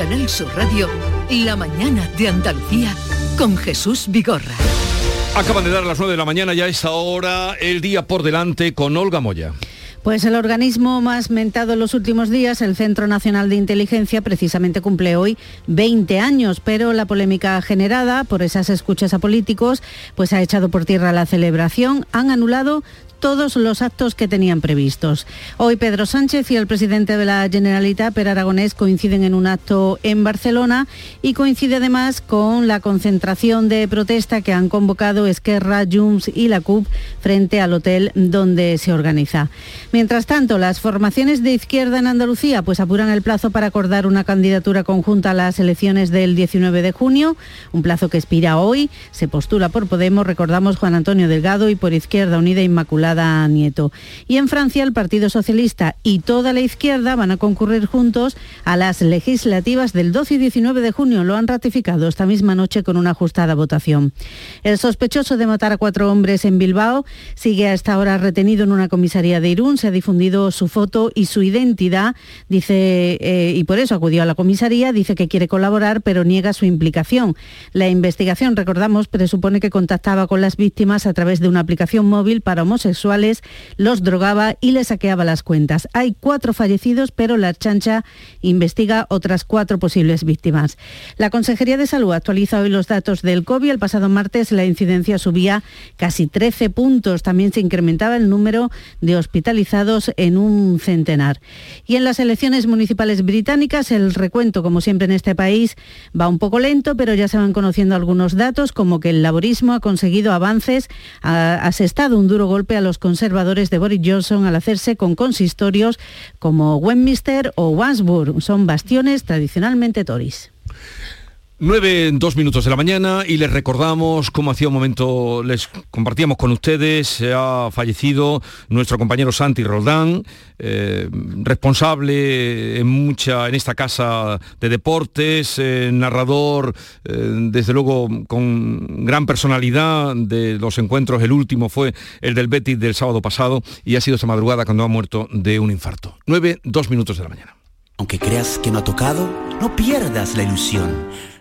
Canal Sur Radio, La mañana de Andalucía con Jesús Vigorra. Acaban de dar las 9 de la mañana, ya es ahora el día por delante con Olga Moya. Pues el organismo más mentado en los últimos días, el Centro Nacional de Inteligencia, precisamente cumple hoy 20 años, pero la polémica generada por esas escuchas a políticos, pues ha echado por tierra la celebración, han anulado todos los actos que tenían previstos. Hoy Pedro Sánchez y el presidente de la Generalitat, Per Aragonés, coinciden en un acto en Barcelona y coincide además con la concentración de protesta que han convocado Esquerra, Junts y la CUP frente al hotel donde se organiza. Mientras tanto, las formaciones de izquierda en Andalucía pues apuran el plazo para acordar una candidatura conjunta a las elecciones del 19 de junio, un plazo que expira hoy. Se postula por Podemos, recordamos Juan Antonio Delgado y por Izquierda Unida Inmaculada Nieto. Y en Francia el Partido Socialista y toda la izquierda van a concurrir juntos a las legislativas del 12 y 19 de junio. Lo han ratificado esta misma noche con una ajustada votación. El sospechoso de matar a cuatro hombres en Bilbao sigue a esta hora retenido en una comisaría de Irún. Se ha difundido su foto y su identidad, dice, eh, y por eso acudió a la comisaría. Dice que quiere colaborar, pero niega su implicación. La investigación, recordamos, presupone que contactaba con las víctimas a través de una aplicación móvil para homosexuales los drogaba y les saqueaba las cuentas. Hay cuatro fallecidos, pero la chancha investiga otras cuatro posibles víctimas. La Consejería de Salud actualiza hoy los datos del COVID. El pasado martes la incidencia subía casi 13 puntos. También se incrementaba el número de hospitalizados en un centenar. Y en las elecciones municipales británicas, el recuento, como siempre en este país, va un poco lento, pero ya se van conociendo algunos datos, como que el laborismo ha conseguido avances, ha asestado un duro golpe a los conservadores de Boris Johnson al hacerse con consistorios como Westminster o Wandsworth. Son bastiones tradicionalmente tories. 9, dos minutos de la mañana y les recordamos cómo hacía un momento les compartíamos con ustedes, se ha fallecido nuestro compañero Santi Roldán, eh, responsable en mucha, en esta casa de deportes, eh, narrador, eh, desde luego con gran personalidad de los encuentros, el último fue el del Betis del sábado pasado y ha sido esta madrugada cuando ha muerto de un infarto. 9, dos minutos de la mañana. Aunque creas que no ha tocado, no pierdas la ilusión.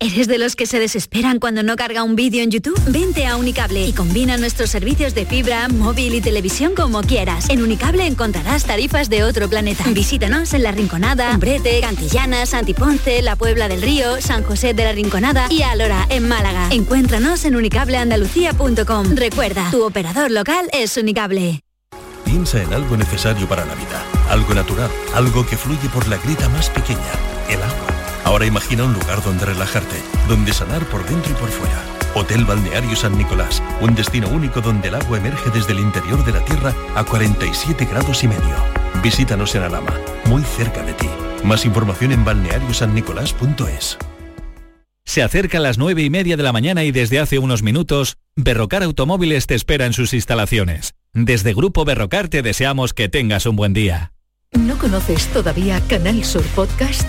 ¿Eres de los que se desesperan cuando no carga un vídeo en YouTube? Vente a Unicable y combina nuestros servicios de fibra, móvil y televisión como quieras. En Unicable encontrarás tarifas de otro planeta. Visítanos en La Rinconada, Umbrete, Cantillana, Santiponce, La Puebla del Río, San José de la Rinconada y Alora, en Málaga. Encuéntranos en unicableandalucía.com. Recuerda, tu operador local es Unicable. Piensa en algo necesario para la vida, algo natural, algo que fluye por la grita más pequeña, el agua. Ahora imagina un lugar donde relajarte, donde sanar por dentro y por fuera. Hotel Balneario San Nicolás, un destino único donde el agua emerge desde el interior de la tierra a 47 grados y medio. Visítanos en Alama, muy cerca de ti. Más información en balneariosannicolás.es. Se acerca las nueve y media de la mañana y desde hace unos minutos, Berrocar Automóviles te espera en sus instalaciones. Desde Grupo Berrocar te deseamos que tengas un buen día. ¿No conoces todavía Canal Sur Podcast?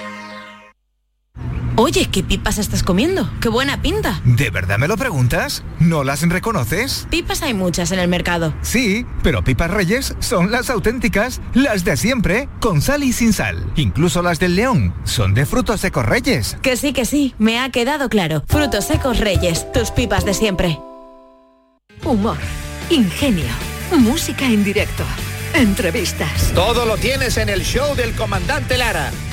Oye, ¿qué pipas estás comiendo? ¡Qué buena pinta! ¿De verdad me lo preguntas? ¿No las reconoces? Pipas hay muchas en el mercado. Sí, pero pipas reyes son las auténticas, las de siempre, con sal y sin sal. Incluso las del león son de frutos secos reyes. Que sí, que sí, me ha quedado claro. Frutos secos reyes, tus pipas de siempre. Humor, ingenio, música en directo, entrevistas. Todo lo tienes en el show del comandante Lara.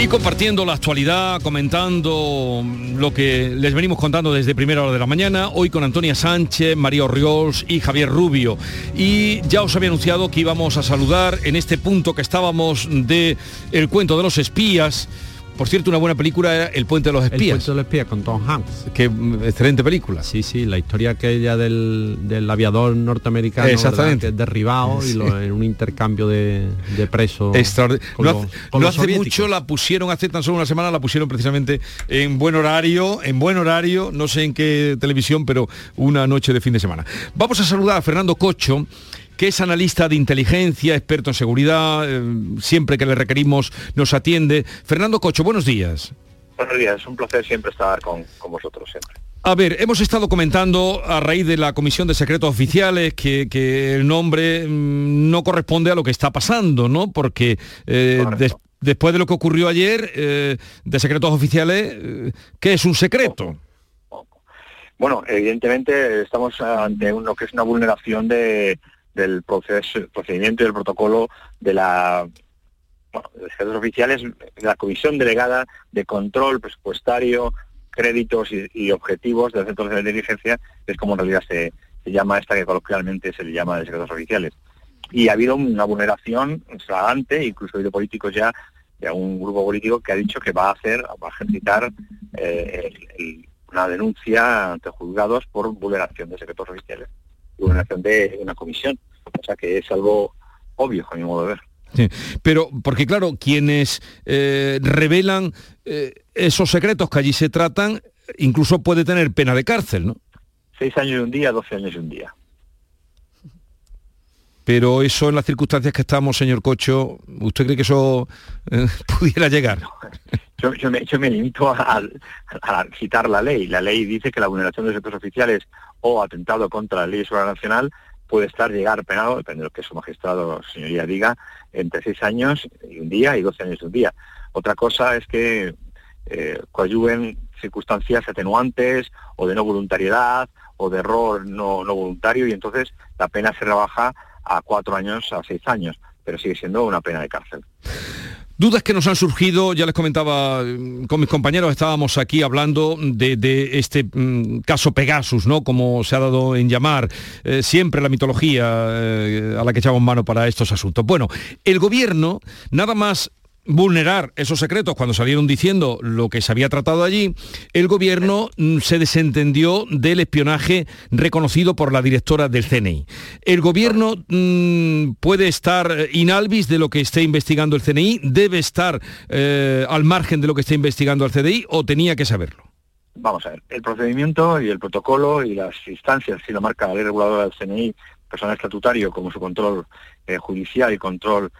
Y compartiendo la actualidad, comentando lo que les venimos contando desde primera hora de la mañana, hoy con Antonia Sánchez, María Orriols y Javier Rubio. Y ya os había anunciado que íbamos a saludar en este punto que estábamos de el cuento de los espías por cierto, una buena película era El puente de los espías. El puente de los espías con Tom Hanks. Qué mm, excelente película. Sí, sí, la historia aquella del, del aviador norteamericano Exactamente. Que es derribado y lo, en un intercambio de, de presos. Extraordinario. con No los- hace, con no los hace soviéticos. mucho la pusieron, hace tan solo una semana la pusieron precisamente en buen horario, en buen horario, no sé en qué televisión, pero una noche de fin de semana. Vamos a saludar a Fernando Cocho que es analista de inteligencia, experto en seguridad, eh, siempre que le requerimos nos atiende. Fernando Cocho, buenos días. Buenos días, es un placer siempre estar con, con vosotros siempre. A ver, hemos estado comentando a raíz de la Comisión de Secretos Oficiales que, que el nombre mm, no corresponde a lo que está pasando, ¿no? Porque eh, des- después de lo que ocurrió ayer, eh, de Secretos Oficiales, eh, ¿qué es un secreto? Bueno, evidentemente estamos ante uno que es una vulneración de, del proceso, procedimiento y del protocolo de la secretos oficiales, la Comisión Delegada de Control Presupuestario, Créditos y, y Objetivos del Centro de Inteligencia, que es como en realidad se, llama esta que coloquialmente se le llama de secretos oficiales. Y ha habido una vulneración flagrante, incluso ha habido políticos ya, de un grupo político que ha dicho que va a hacer, va a ejercitar eh, una denuncia ante juzgados por vulneración de secretos oficiales, de una comisión. O sea que es algo obvio, a mi modo de ver. Sí, Pero, porque claro, quienes eh, revelan eh, esos secretos que allí se tratan, incluso puede tener pena de cárcel, ¿no? Seis años y un día, doce años y un día. Pero eso en las circunstancias que estamos, señor Cocho, ¿usted cree que eso eh, pudiera llegar? Yo, yo me, limito a, a- citar la ley. La ley dice que la vulneración de secretos oficiales o atentado contra la ley nacional puede estar llegar penado, depende de lo que su magistrado, señoría, diga, entre seis años y un día y doce años y un día. Otra cosa es que eh, coadyuven circunstancias atenuantes o de no voluntariedad o de error no voluntario y entonces la pena se rebaja a cuatro años, a seis años, pero sigue siendo una pena de cárcel. Dudas que nos han surgido, ya les comentaba mm, con mis compañeros, estábamos aquí hablando de, este mm, caso Pegasus, ¿no? Como se ha dado en llamar eh, siempre la mitología eh, a la que echamos mano para estos asuntos. Bueno, el gobierno, nada más vulnerar esos secretos cuando salieron diciendo lo que se había tratado allí, el gobierno mm, se desentendió del espionaje reconocido por la directora del CNI. El gobierno mm, puede estar eh, inalvis de lo que esté investigando el CNI, debe estar eh, al margen de lo que esté investigando el CDI o tenía que saberlo. Vamos a ver, el procedimiento y el protocolo y las instancias, si lo marca la ley reguladora del CNI, personal estatutario, como su control eh, judicial y control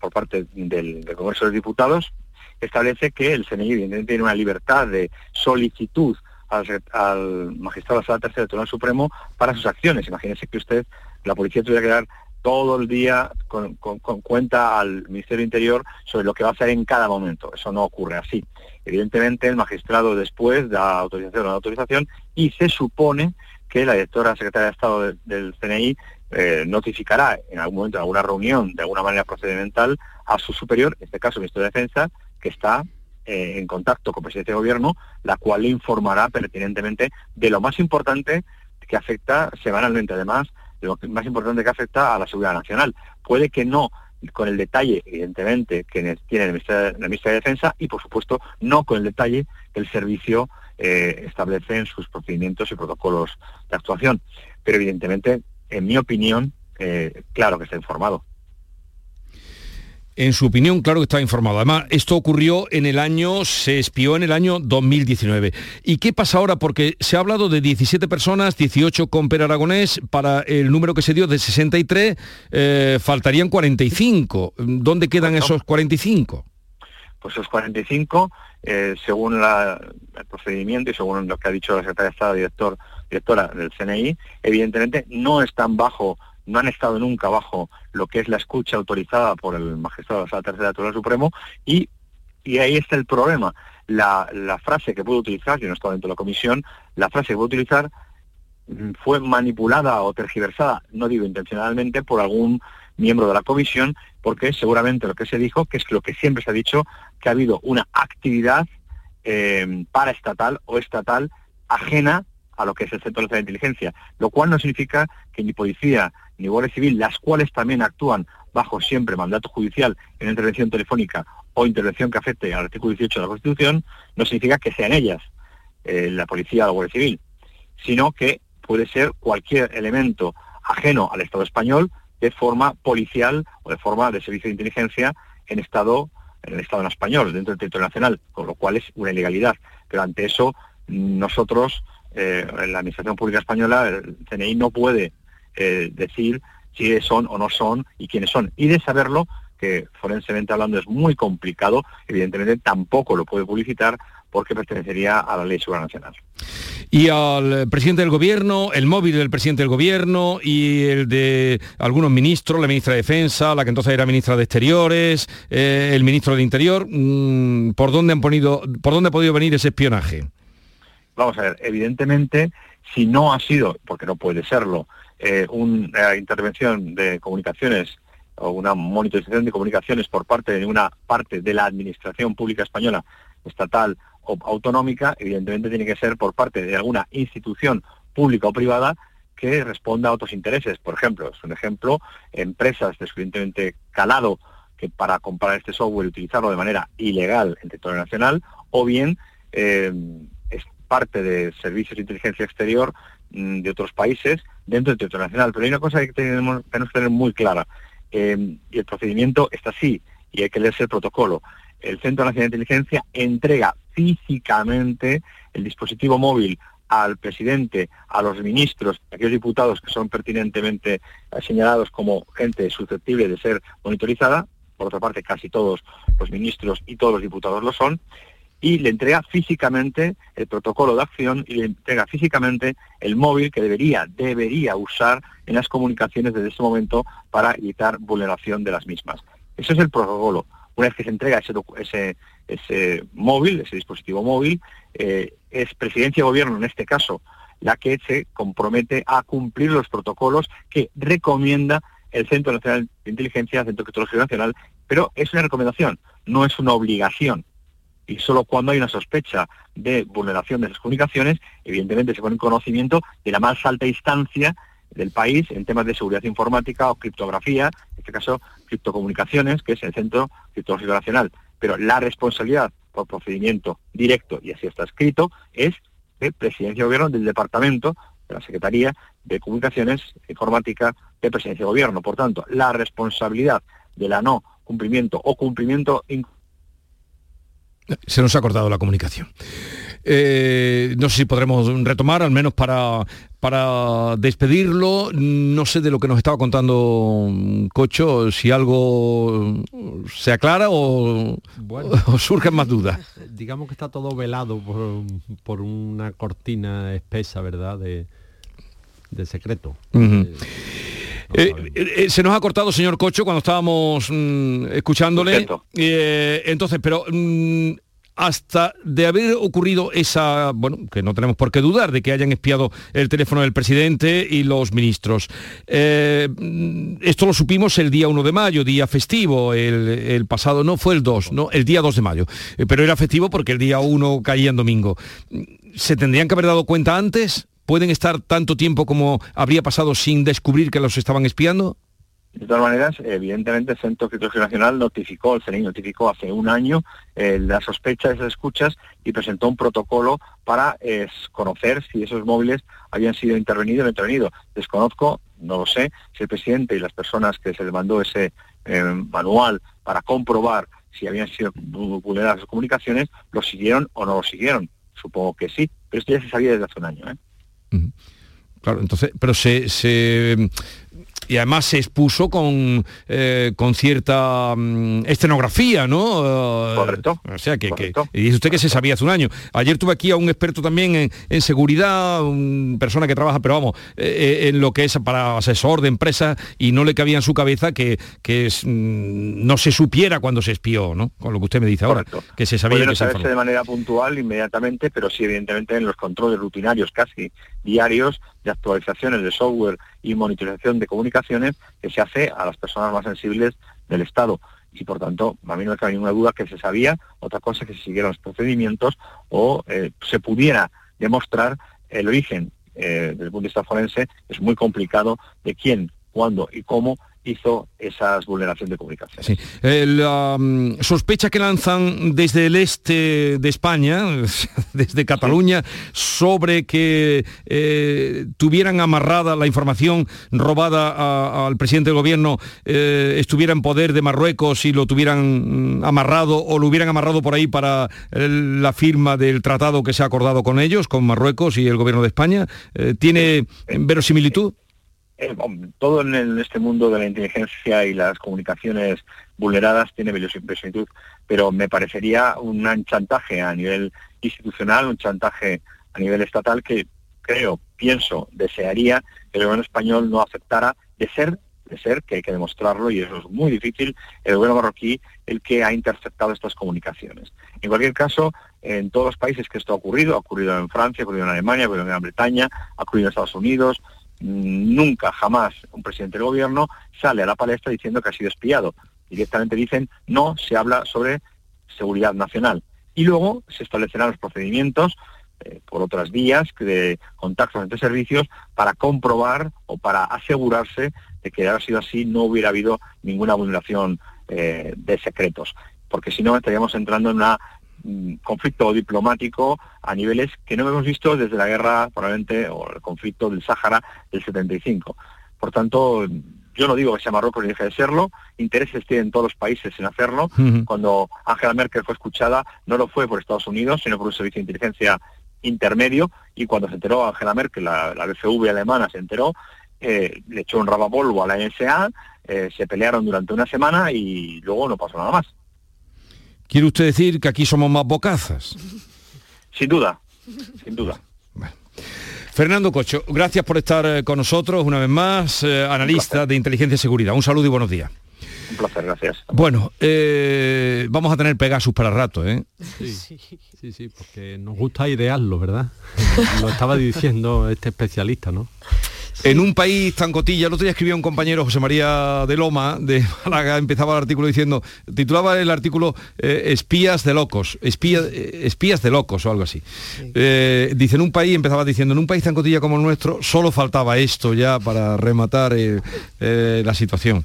por parte del, del Congreso de Diputados, establece que el CNI evidentemente tiene una libertad de solicitud al, al magistrado de la Sala Tercera del Tribunal Supremo para sus acciones. Imagínese que usted, la policía tuviera que dar todo el día con, con- cuenta al Ministerio Interior sobre lo que va a hacer en cada momento. Eso no ocurre así. Evidentemente el magistrado después da autorización o no autorización y se supone que la directora secretaria de Estado de- del CNI eh, notificará en algún momento, en alguna reunión, de alguna manera procedimental, a su superior, en este caso el Ministerio de Defensa, que está eh, en contacto con Presidencia de Gobierno, la cual le informará pertinentemente de lo más importante que afecta semanalmente, además, de lo más importante que afecta a la seguridad nacional. Puede que no con el detalle, evidentemente, que ne- tiene el Ministerio, de Defensa y, por supuesto, no con el detalle que el servicio eh, establece en sus procedimientos y protocolos de actuación. Pero, evidentemente, en mi opinión, eh, claro que está informado. En su opinión, claro que está informado. Además, esto ocurrió en el año, se espió en el año 2019. ¿Y qué pasa ahora? Porque se ha hablado de 17 personas, 18 con Per Aragonés, para el número que se dio de 63, eh, faltarían 45. ¿Dónde quedan esos 45? Pues esos 45, eh, según el procedimiento y según lo que ha dicho la secretaria de Estado, director, directora del CNI, evidentemente no están bajo no han estado nunca bajo lo que es la escucha autorizada por el magistrado de la tercera Tribunal Supremo y, y ahí está el problema. La, la frase que puedo utilizar, yo no estaba dentro de la comisión, la frase que puedo utilizar mm, fue manipulada o tergiversada, no digo intencionalmente, por algún miembro de la comisión, porque seguramente lo que se dijo, que es lo que siempre se ha dicho, que ha habido una actividad eh, paraestatal o estatal ajena a lo que es el Centro de Inteligencia, lo cual no significa que ni policía ni Guardia Civil, las cuales también actúan bajo siempre mandato judicial en intervención telefónica o intervención que afecte al artículo 18 de la Constitución, no significa que sean ellas, eh, la policía o la Guardia Civil, sino que puede ser cualquier elemento ajeno al Estado español de forma policial o de forma de servicio de inteligencia en Estado en el Estado español, dentro del territorio nacional, con lo cual es una ilegalidad. Pero ante eso, nosotros eh, la Administración Pública Española, el CNI no puede eh, decir si son o no son y quiénes son. Y de saberlo, que forensemente hablando es muy complicado, evidentemente tampoco lo puede publicitar porque pertenecería a la ley supranacional. Y al presidente del gobierno, el móvil del presidente del gobierno y el de algunos ministros, la ministra de Defensa, la que entonces era ministra de Exteriores, eh, el ministro del Interior, mm, ¿por dónde han ponido, por dónde ha podido venir ese espionaje? Vamos a ver, evidentemente, si no ha sido, porque no puede serlo, eh, una intervención de comunicaciones o una monitorización de comunicaciones por parte de una parte de la administración pública española, estatal autonómica, evidentemente tiene que ser por parte de alguna institución pública o privada que responda a otros intereses. Por ejemplo, es un ejemplo, empresas de suficientemente calado que para comprar este software y utilizarlo de manera ilegal en territorio nacional, o bien eh, parte de servicios de inteligencia exterior mm, de otros países dentro del territorio nacional. Pero hay una cosa que tenemos, que tener muy clara, eh, y el procedimiento está así, y hay que leerse el protocolo. El Centro Nacional de Inteligencia entrega físicamente el dispositivo móvil al presidente, a los ministros, a aquellos diputados que son pertinentemente eh, señalados como gente susceptible de ser monitorizada, por otra parte casi todos los ministros y todos los diputados lo son, y le entrega físicamente el protocolo de acción y le entrega físicamente el móvil que debería, debería usar en las comunicaciones desde ese momento para evitar vulneración de las mismas. Eso es el protocolo. Una vez que se entrega ese, ese, ese móvil, ese dispositivo móvil, eh, es presidencia y gobierno en este caso la que se compromete a cumplir los protocolos que recomienda el Centro Nacional de Inteligencia, Centro Tecnológico Nacional, pero es una recomendación, no es una obligación. Y solo cuando hay una sospecha de vulneración de esas comunicaciones, evidentemente se pone en conocimiento de la más alta instancia del país en temas de seguridad informática o criptografía, en este caso criptocomunicaciones, que es el Centro Criptológico Nacional. Pero la responsabilidad por procedimiento directo, y así está escrito, es de Presidencia de Gobierno del Departamento de la Secretaría de Comunicaciones Informática de Presidencia de Gobierno. Por tanto, la responsabilidad de la no cumplimiento o cumplimiento se nos ha cortado la comunicación. Eh, no sé si podremos retomar, al menos para, para despedirlo. No sé de lo que nos estaba contando Cocho, si algo se aclara o, surgen más dudas. Digamos que está todo velado por, una cortina espesa, ¿verdad? De, secreto. Eh, eh, se nos ha cortado, señor Cocho, cuando estábamos mm, escuchándole. entonces, pero mm, hasta de haber ocurrido esa, bueno, que no tenemos por qué dudar de que hayan espiado el teléfono del presidente y los ministros. Eh, esto lo supimos el día 1 de mayo, día festivo, el, pasado, no fue el 2, no, el día 2 de mayo, eh, pero era festivo porque el día 1 caía en domingo. ¿Se tendrían que haber dado cuenta antes? ¿Pueden estar tanto tiempo como habría pasado sin descubrir que los estaban espiando? De todas maneras, evidentemente el Centro de Criptología Nacional notificó, el CNI notificó hace un año eh, la sospecha de esas escuchas y presentó un protocolo para eh, conocer si esos móviles habían sido intervenidos o no intervenidos. Desconozco, no lo sé, si el presidente y las personas que se le mandó ese eh, manual para comprobar si habían sido vulneradas las comunicaciones, lo siguieron o no lo siguieron. Supongo que sí, pero esto ya se sabía desde hace un año. Claro, entonces, pero se, se y además se expuso con, eh, con cierta mm, escenografía, ¿no? Eh, correcto. O sea, que, y dice usted que se sabía hace un año. Ayer tuve aquí a un experto también en, seguridad, una persona que trabaja, pero vamos, eh, en lo que es para asesor de empresas y no le cabía en su cabeza que, que mm, no se supiera cuando se espió, ¿no? Con lo que usted me dice ahora, que se sabía que se de manera puntual inmediatamente, pero sí evidentemente en los controles rutinarios casi diarios de actualizaciones de software y monitorización de que se hace a las personas más sensibles del Estado. Y por tanto, a mí no me cabe ninguna duda que se sabía, otra cosa que se siguieron los procedimientos o eh, se pudiera demostrar el origen eh, desde el punto de vista forense, es muy complicado de quién, cuándo y cómo hizo esas vulneraciones de comunicación. Sí. La mm, sospecha que lanzan desde el este de España, desde Cataluña, sobre que eh, tuvieran amarrada la información robada al presidente del gobierno, eh, estuviera en poder de Marruecos y lo tuvieran mm, amarrado o lo hubieran amarrado por ahí para la firma del tratado que se ha acordado con ellos, con Marruecos y el gobierno de España, eh, ¿tiene verosimilitud? Eh, todo en, este mundo de la inteligencia y las comunicaciones vulneradas tiene verosimilitud, pero me parecería un chantaje a nivel institucional, un chantaje a nivel estatal que creo, pienso, desearía que el gobierno español no aceptara de ser de ser, que hay que demostrarlo y eso es muy difícil, el gobierno marroquí el que ha interceptado estas comunicaciones. En cualquier caso, en todos los países que esto ha ocurrido, ha ocurrido en Francia, ha ocurrido en Alemania, ha ocurrido en Gran Bretaña, ha ocurrido en Estados Unidos, nunca, jamás un presidente del gobierno sale a la palestra diciendo que ha sido espiado. Directamente dicen, no se habla sobre seguridad nacional. Y luego se establecerán los procedimientos eh, por otras vías de contactos entre servicios para comprobar o para asegurarse de que haber sido así no hubiera habido ninguna vulneración eh, de secretos. Porque si no estaríamos entrando en una conflicto diplomático a niveles que no hemos visto desde la guerra, probablemente, o el conflicto del Sáhara del 75. Por tanto, yo no digo que sea Marruecos ni deje de serlo, intereses tienen todos los países en hacerlo. Cuando Angela Merkel fue escuchada, no lo fue por Estados Unidos, sino por un servicio de inteligencia intermedio, y cuando se enteró Angela Merkel, la, la BCV alemana se enteró, eh, le echó un rabapolvo a la NSA, eh, se pelearon durante una semana y luego no pasó nada más. ¿Quiere usted decir que aquí somos más bocazas? Sin duda, sin duda. Fernando Cocho, gracias por estar eh, con nosotros una vez más, eh, analista de inteligencia y seguridad. Un saludo y buenos días. Un placer, gracias. Bueno, eh, vamos a tener Pegasus para rato, ¿eh? Sí, sí, sí, porque nos gusta idearlo, ¿verdad? Lo estaba diciendo este especialista, ¿no? En un país tan cotilla, el otro día escribía un compañero, José María de Loma, de Málaga, empezaba el artículo diciendo, titulaba el artículo eh, Espías de locos, eh, espías de locos o algo así. Eh, dice, en un país, empezaba diciendo, en un país tan cotilla como el nuestro, solo faltaba esto ya para rematar la situación.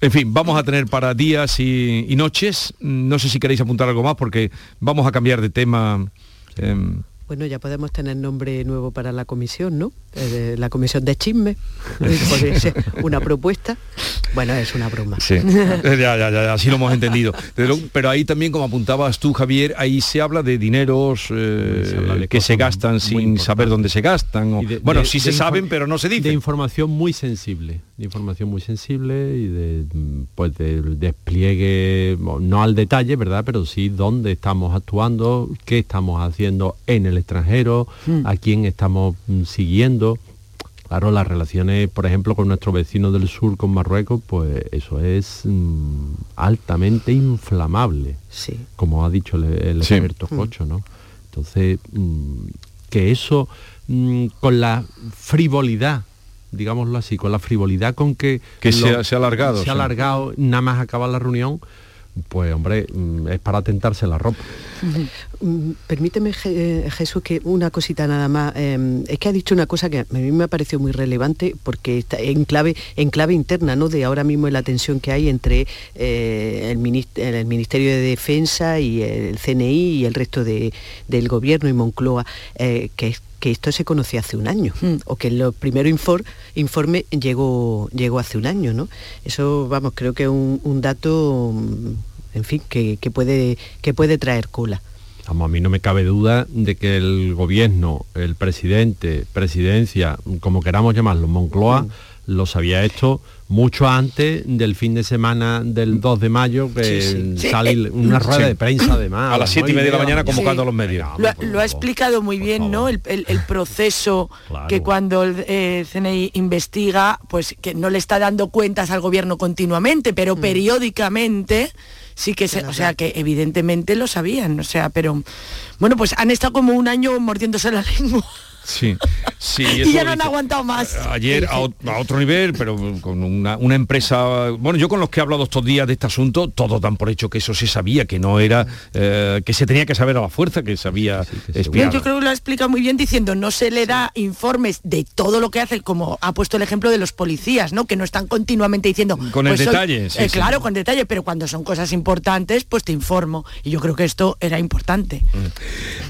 En fin, vamos a tener para días y, y, noches. No sé si queréis apuntar algo más porque vamos a cambiar de tema. Em, bueno, ya podemos tener nombre nuevo para la comisión, ¿no? Eh, la comisión de chisme. Podría ser una propuesta. Bueno, es una broma. Sí, ya, ya, ya, así lo hemos entendido. Pero, ahí también, como apuntabas tú, Javier, ahí se habla de dineros eh, que se gastan sin saber dónde se gastan. bueno, sí se saben, pero no se dice. De información muy sensible, de información muy sensible y de, pues, del despliegue, no al detalle, ¿verdad? Pero sí dónde estamos actuando, qué estamos haciendo en el extranjero, mm. a quién estamos mm, siguiendo. Claro, las relaciones, por ejemplo, con nuestro vecino del sur, con Marruecos, pues eso es mm, altamente inflamable, sí. como ha dicho el, experto Cocho, ¿no? Entonces, que eso, con la frivolidad digámoslo así, con la frivolidad con que, que se, ha alargado. Se ha alargado, nada más acaba la reunión, pues hombre, mm, es para tentarse la ropa. Mm, Permíteme, eh, Jesús, que una cosita nada más. Eh, es que ha dicho una cosa que a mí me ha parecido muy relevante porque está en clave, en clave interna, ¿no? De ahora mismo la tensión que hay entre eh, el, minis- el Ministerio de Defensa y el CNI y el resto de- del gobierno y Moncloa, eh, que es que esto se conocía hace un año, o que el primero infor- informe llegó, llegó hace un año, ¿no? Eso, vamos, creo que es un, un dato, mm, en fin, que, que puede, que puede traer cola. Vamos, a mí no me cabe duda de que el gobierno, el presidente, presidencia, como queramos llamarlo, Moncloa, los había hecho mucho antes del fin de semana del 2 de mayo, que Sí, sí. Sí, sale una rueda sí. de prensa además. A las siete y media de la mañana convocando Sí. a los medios. Lo, ha- lo ha explicado muy bien, ¿no? El, el- el proceso que cuando el eh, CNI investiga, pues que no le está dando cuentas al gobierno continuamente, pero periódicamente sí que se, o sea que evidentemente lo sabían, o sea, pero bueno, pues han estado como un año mordiéndose la lengua Sí, sí. y ya no han aguantado más. Ayer a, ot- a otro nivel, pero con una, una empresa, bueno, yo con los que he hablado estos días de este asunto, todos dan por hecho que eso se sabía, que no era, eh, que se tenía que saber a la fuerza, que se había espiado. Yo creo que lo ha explicado muy bien diciendo, no se le da informes de todo lo que hace, como ha puesto el ejemplo de los policías, ¿no? Que no están continuamente diciendo. Con el pues soy- detalle, sí, eh, sí. Claro, con detalle, pero cuando son cosas importantes, pues te informo. Y yo creo que esto era importante.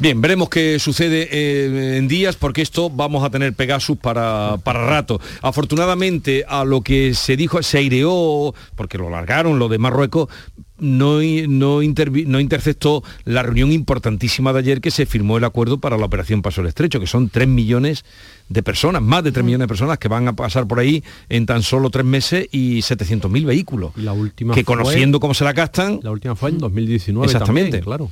Bien, veremos qué sucede eh, en días porque esto vamos a tener Pegasus para, para rato. Afortunadamente a lo que se dijo, se aireó, porque lo largaron, lo de Marruecos, no, no, intervi- no interceptó la reunión importantísima de ayer que se firmó el acuerdo para la operación Paso del Estrecho, que son 3 millones de personas, más de 3 millones de personas que van a pasar por ahí en tan solo tres meses y 700.000 vehículos. La última que fue- conociendo cómo se la gastan... La última fue en 2019 Exactamente. también, claro.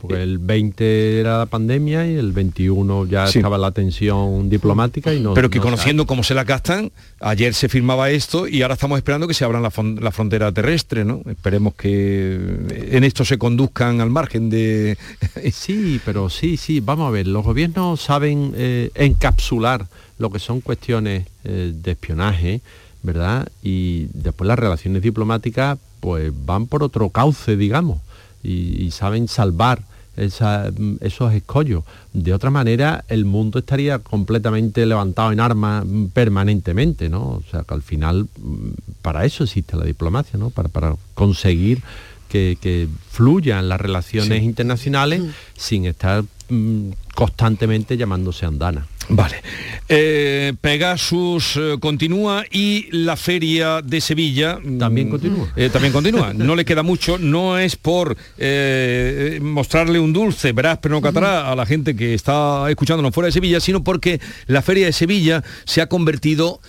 Porque el 20 era la pandemia y el 21 ya Sí. estaba la tensión diplomática y no... pero que no se ha- conociendo cómo se la gastan, ayer se firmaba esto y ahora estamos esperando que se abran la, la frontera terrestre, ¿no? Esperemos que en esto se conduzcan al margen de... Sí, pero sí, sí, vamos a ver, los gobiernos saben eh, encapsular lo que son cuestiones eh, de espionaje, ¿verdad? Y después las relaciones diplomáticas pues van por otro cauce, digamos, y saben salvar esa- mm, esos escollos. De otra manera, el mundo estaría completamente levantado en armas mm, permanentemente, ¿no? O sea, que al final mm, para eso existe la diplomacia, ¿no? Para, para conseguir que, que fluyan las relaciones Sí. internacionales sin estar mm, constantemente llamándose andana. Vale. Eh, Pegasus eh, continúa y la feria de Sevilla también continúa. también continúa. No le queda mucho. No es por eh, mostrarle un dulce, verás, pero no catará a la gente que está escuchándonos fuera de Sevilla, sino porque la feria de Sevilla se ha convertido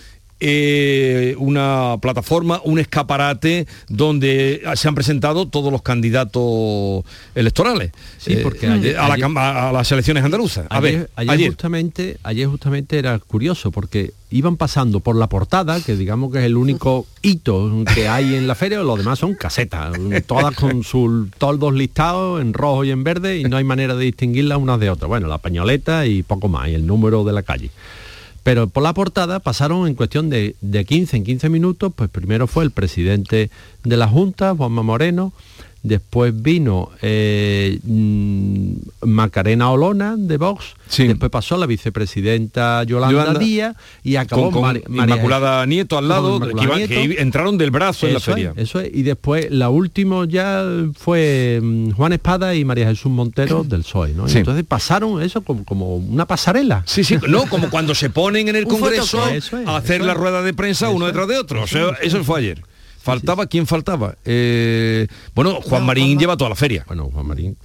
eh, una plataforma, un escaparate donde se han presentado todos los candidatos electorales Sí, eh, ayer- a, la ayer- cam- a- a las elecciones andaluzas. A ayer, ver, ayer ayer. justamente ayer justamente era curioso porque iban pasando por la portada que digamos que es el único hito que hay en la feria los demás son casetas todas con sus toldos listados en rojo y en verde y no hay manera de distinguirlas unas de otras bueno la pañoleta y poco más y el número de la calle pero por la portada pasaron en cuestión de, de 15 en 15 minutos, pues primero fue el presidente de la Junta, Juanma Moreno, después vino eh, mm, Macarena Olona de Vox, después pasó la vicepresidenta Yolanda, Yolanda, Díaz y acabó con, con María Inmaculada Nieto al lado, que, entraron del brazo en la es, feria. eso es. Y después la última ya fue mm, Juan Espada y María Jesús Montero del PSOE, ¿no? Y Sí. entonces pasaron eso como, como una pasarela. Sí, sí, no, como cuando se ponen en el Congreso es, a hacer la rueda de prensa uno detrás de otro. O sea, eso fue ayer. ¿Faltaba? ¿Quién faltaba? Eh, bueno, Juan Marín lleva toda la feria. Bueno, Juan Marín,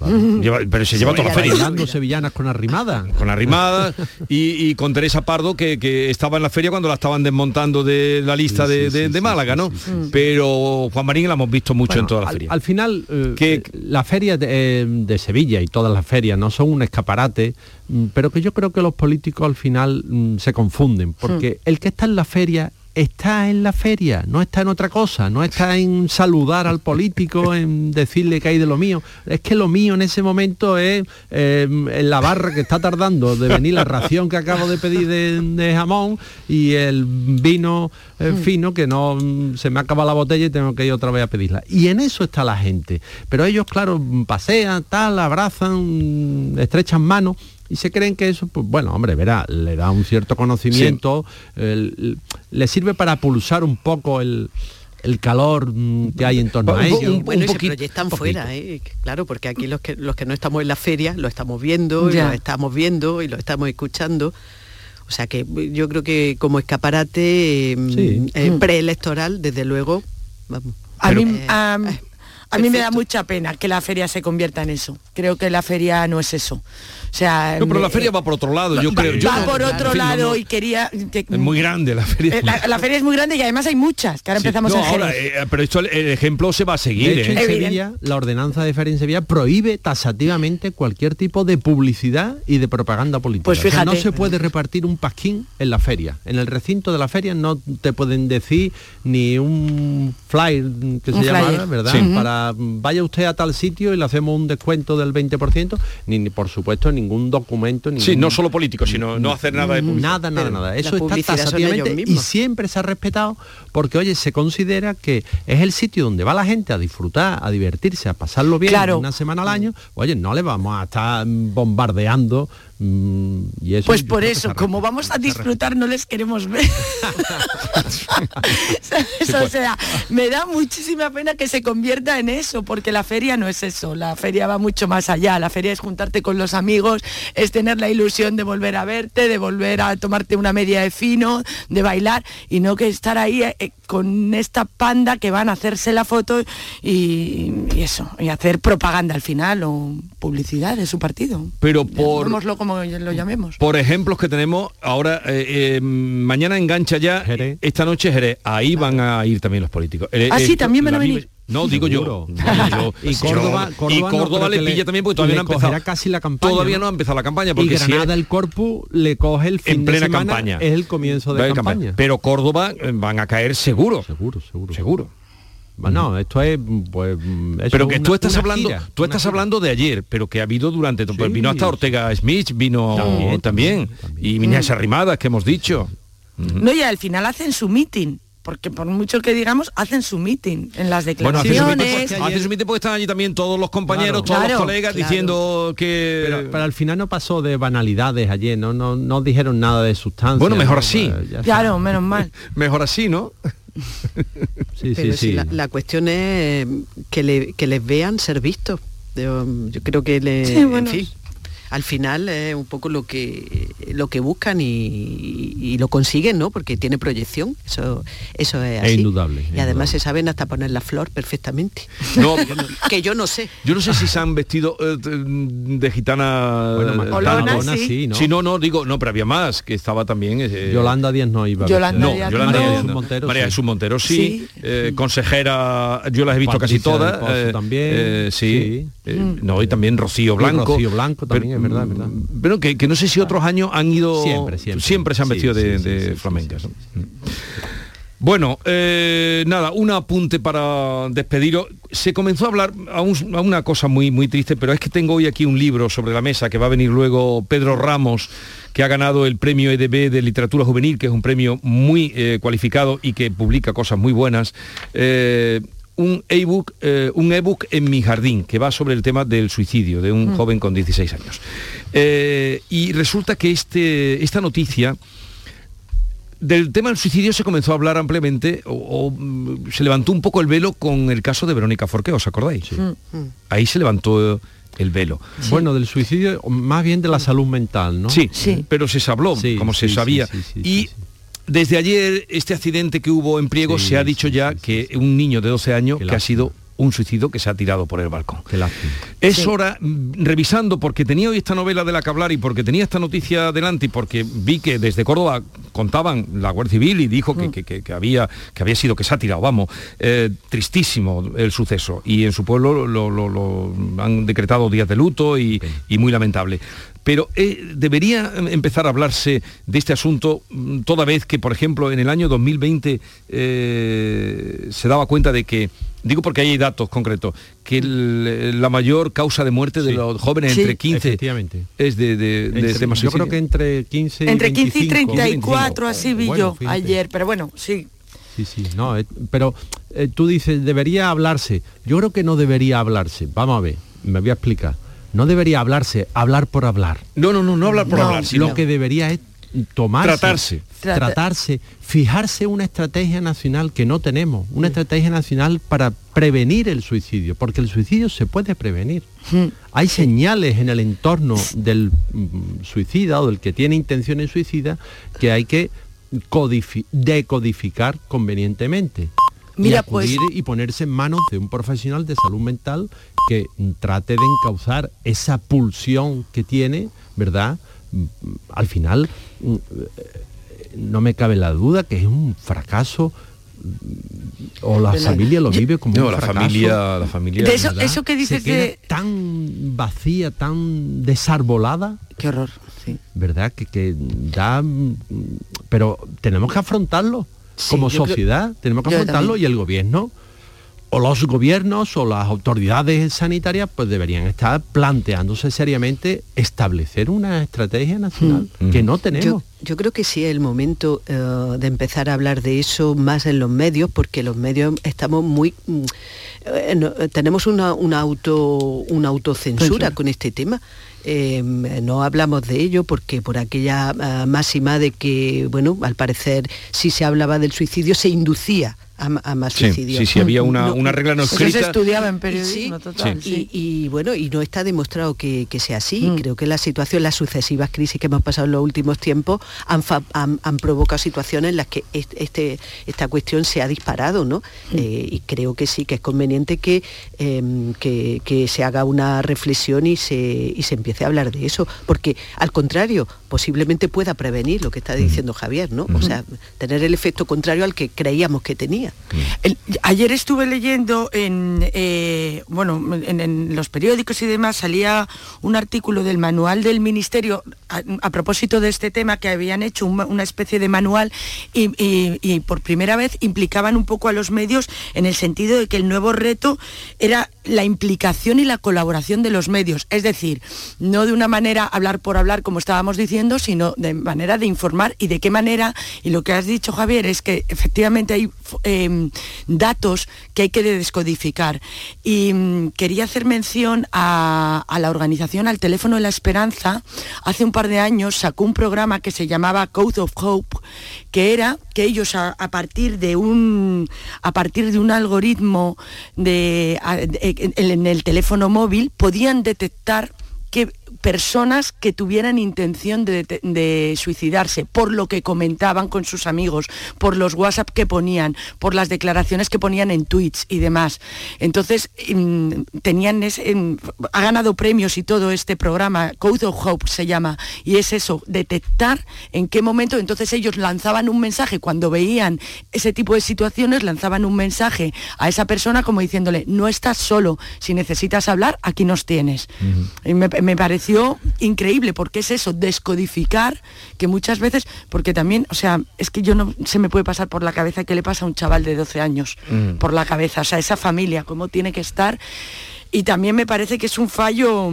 Lleva- pero se lleva toda la feria. Bailando sevillanas con arrimada. Con arrimadas y, y con Teresa Pardo que, que estaba en la feria cuando la estaban desmontando de la lista de, de- de Málaga, ¿no? Pero Juan Marín la hemos visto mucho Bueno, en toda la al- feria. Al, final, eh, eh, la feria de, eh, de Sevilla y todas las ferias no son un escaparate, mm, pero que yo creo que los políticos al final mm, se confunden, porque el que está en la feria está en la feria, no está en otra cosa, no está en saludar al político, en decirle que hay de lo mío. Es que lo mío en ese momento es eh, en la barra que está tardando de venir la ración que acabo de pedir de, jamón y el vino eh, mm. fino que no se me acaba la botella y tengo que ir otra vez a pedirla. Y en eso está la gente. Pero ellos, claro, pasean, tal, abrazan, estrechan manos y se creen que eso, pues bueno, hombre, verá, le da un cierto conocimiento, le sirve para pulsar un poco el, calor mm, que hay en torno a ellos. bueno, y se proyectan fuera, ¿eh? claro, porque aquí los que, los que no estamos en la feria lo estamos viendo, y lo estamos viendo y lo estamos escuchando. O sea que yo creo que como escaparate mm, eh, preelectoral, desde luego, vamos. A mí, eh, a mí me da mucha pena que la feria se convierta en eso. Creo que la feria no es eso. O sea, no, pero la feria va por otro lado, yo creo. Va por otro lado y quería... es muy grande la feria. Eh, la, feria es muy grande y además hay muchas, que ahora empezamos a ahora, eh, Pero esto el, ejemplo se va a seguir. De hecho, en ¿eh? Sevilla, la ordenanza de feria en Sevilla prohíbe tasativamente cualquier tipo de publicidad y de propaganda política. Pues fíjate. no se puede repartir un pasquín en la feria. En el recinto de la feria no te pueden decir ni un flyer que se llama, ¿verdad? Para vaya usted a tal sitio y le hacemos un descuento del 20%, ni, ni por supuesto ningún documento. Sí, no solo político, sino no hacer nada de publicidad. Nada, nada, nada. Eso está tasativamente y siempre se ha respetado porque, oye, se considera que es el sitio donde va la gente a disfrutar, a divertirse, a pasarlo bien una semana al año. Oye, no le vamos a estar bombardeando Mm, pues por eso, como vamos a disfrutar, no les queremos ver. o pues. sea, me da muchísima pena que se convierta en eso, porque la feria no es eso, la feria va mucho más allá, la feria es juntarte con los amigos, es tener la ilusión de volver a verte, de volver a tomarte una media de fino, de bailar, y no que estar ahí eh, con esta panda que van a hacerse la foto y, eso, y hacer propaganda al final o publicidad de su partido. Pero por lo llamemos. Por ejemplos que tenemos ahora, eh, eh, mañana engancha ya, esta noche Jerez, ahí van a ir también los políticos. Eh, ah, sí, también van a venir. No, digo yo. y Córdoba, y Córdoba le pilla también porque todavía no ha empezado casi la campaña. Todavía no, ha empezado la campaña porque y Granada el Corpus le coge el fin en plena campaña. Es el comienzo de, la campaña. Pero Córdoba van a caer seguro. Seguro, seguro. Seguro. No, esto es pues pero que tú estás hablando tú estás hablando de ayer pero que ha habido durante todo pues vino hasta Ortega Smith vino también, y Minas Arrimadas que hemos dicho no y al final hacen su meeting porque por mucho que digamos, hacen su meeting en las declaraciones. Bueno, hacen su meeting porque, están allí también todos los compañeros, todos los colegas diciendo que... Pero, al final no pasó de banalidades ayer, ¿no? No, no dijeron nada de sustancia. Bueno, mejor así. claro, menos mal. mejor así, ¿no? sí, sí, sí. La, cuestión es que, les vean ser vistos. Yo, creo que le, al final es un poco lo que lo que buscan y, lo consiguen, ¿no? Porque tiene proyección, eso, eso es así. indudable. Y además se saben hasta poner la flor perfectamente. No, que yo no sé. Yo no sé si se han vestido eh, de gitana. Bueno, sí. ¿no? Sí, no, no, digo, no, pero había más, que estaba también. Eh, Yolanda Díaz no iba. Yolanda no, Díaz Yolanda Díaz Montero. María Jesús Montero sí. Eh, consejera, yo las he visto casi todas. también. sí. no, y también Rocío Blanco. Rocío Blanco también verdad, verdad. Pero que, no sé si otros años han ido... Siempre, siempre. se han vestido de, flamencas. Bueno, eh, nada, un apunte para despediros. Se comenzó a hablar a, una cosa muy, muy triste, pero es que tengo hoy aquí un libro sobre la mesa que va a venir luego Pedro Ramos, que ha ganado el premio EDB de literatura juvenil, que es un premio muy eh, cualificado y que publica cosas muy buenas. Eh, un ebook, eh, un ebook en mi jardín que va sobre el tema del suicidio de un mm. joven con 16 años. Eh, y resulta que este, esta noticia del tema del suicidio se comenzó a hablar ampliamente o, mm, se levantó un poco el velo con el caso de Verónica Forqué, ¿os acordáis? Mm. Ahí se levantó el velo. Bueno, del suicidio, más bien de la salud mental, ¿no? Sí, sí. pero se habló, como se sabía. y desde ayer, este accidente que hubo en Priego, se ha dicho ya que un niño de 12 años que, ha sido un suicidio que se ha tirado por el balcón. Es hora, mm, revisando, porque tenía hoy esta novela de la que hablar y porque tenía esta noticia adelante y porque vi que desde Córdoba contaban la Guardia Civil y dijo que, mm. había, que había sido, que se ha tirado, vamos, eh, tristísimo el suceso. Y en su pueblo lo, han decretado días de luto y, y muy lamentable pero eh, debería empezar a hablarse de este asunto mm, toda vez que, por ejemplo, en el año 2020 eh, se daba cuenta de que, digo porque hay datos concretos, que la mayor causa de muerte de los jóvenes entre 15 es de, de, de, Yo creo que entre 15 y Entre 15 y 34, así vi yo ayer, pero bueno, sí. Sí, sí, no, eh, pero tú dices, debería hablarse. Yo creo que no debería hablarse. Vamos a ver, me voy a explicar no debería hablarse, hablar por hablar. No, no, no, no hablar por hablar. Lo que debería es tomarse, tratarse, tratarse, fijarse una estrategia nacional que no tenemos, una estrategia nacional para prevenir el suicidio, porque el suicidio se puede prevenir. Hay señales en el entorno del mm, suicida o del que tiene intenciones suicidas que hay que decodificar convenientemente. Mira, y pues y ponerse en manos de un profesional de salud mental que trate de encauzar esa pulsión que tiene, ¿verdad? Al final, mm, no me cabe la duda que es un fracaso o la familia lo vive como un la familia la familia eso, que dices de... tan vacía tan desarbolada. Qué horror sí. Verdad que, que da pero tenemos que afrontarlo como sociedad tenemos que afrontarlo y el gobierno o los gobiernos o las autoridades sanitarias pues deberían estar planteándose seriamente establecer una estrategia nacional mm. que no tenemos. Yo, creo que sí es el momento eh, de empezar a hablar de eso más en los medios, porque los medios estamos muy... Mm, eh, tenemos una, auto, una autocensura con este tema. Em, no hablamos de ello porque por aquella eh, máxima de que, bueno, al parecer si se hablaba del suicidio se inducía a, más sí, Sí, sí, había una, una regla no escrita. se estudiaba en periodismo total. Y, bueno, y no está demostrado que, sea así. Mm. Creo que la situación, las sucesivas crisis que hemos pasado en los últimos tiempos han, han, provocado situaciones en las que este, esta cuestión se ha disparado, ¿no? Mm. Eh, y creo que sí, que es conveniente em, que, que, se haga una reflexión y se, y se empiece a hablar de eso. Porque al contrario, posiblemente pueda prevenir lo que está mm. diciendo Javier, ¿no? O sea, tener el efecto contrario al que creíamos que tenía ayer estuve leyendo en, eh, bueno, en, los periódicos y demás, salía un artículo del manual del Ministerio a, propósito de este tema que habían hecho una especie de manual y, por primera vez implicaban un poco a los medios en el sentido de que el nuevo reto era la implicación y la colaboración de los medios. Es decir, no de una manera hablar por hablar como estábamos diciendo, sino de manera de informar y de qué manera, y lo que has dicho Javier, es que efectivamente hay... Em, datos que hay que descodificar. Y mm, quería hacer mención a, la organización Al Teléfono de la Esperanza. Hace un par de años sacó un programa que se llamaba Code of Hope, que era que ellos a, partir de un a partir de un algoritmo de, en el teléfono móvil podían detectar que personas que tuvieran intención de, suicidarse, por lo que comentaban con sus amigos, por los WhatsApp que ponían, por las declaraciones que ponían en tweets y demás. Entonces, mm, tenían mm, ha ganado premios y todo este programa, Code of Hope se llama, y es eso, detectar en qué momento, entonces ellos lanzaban un mensaje cuando veían ese tipo de situaciones, lanzaban un mensaje a esa persona como diciéndole, no estás solo, si necesitas hablar, aquí nos tienes. y me, me pareció increíble, porque es eso, descodificar, que muchas veces, porque también, o sea, es que yo no se me puede pasar por la cabeza que le pasa a un chaval de 12 años, mm. por la cabeza, o sea, esa familia, cómo tiene que estar. Y también me parece que es un fallo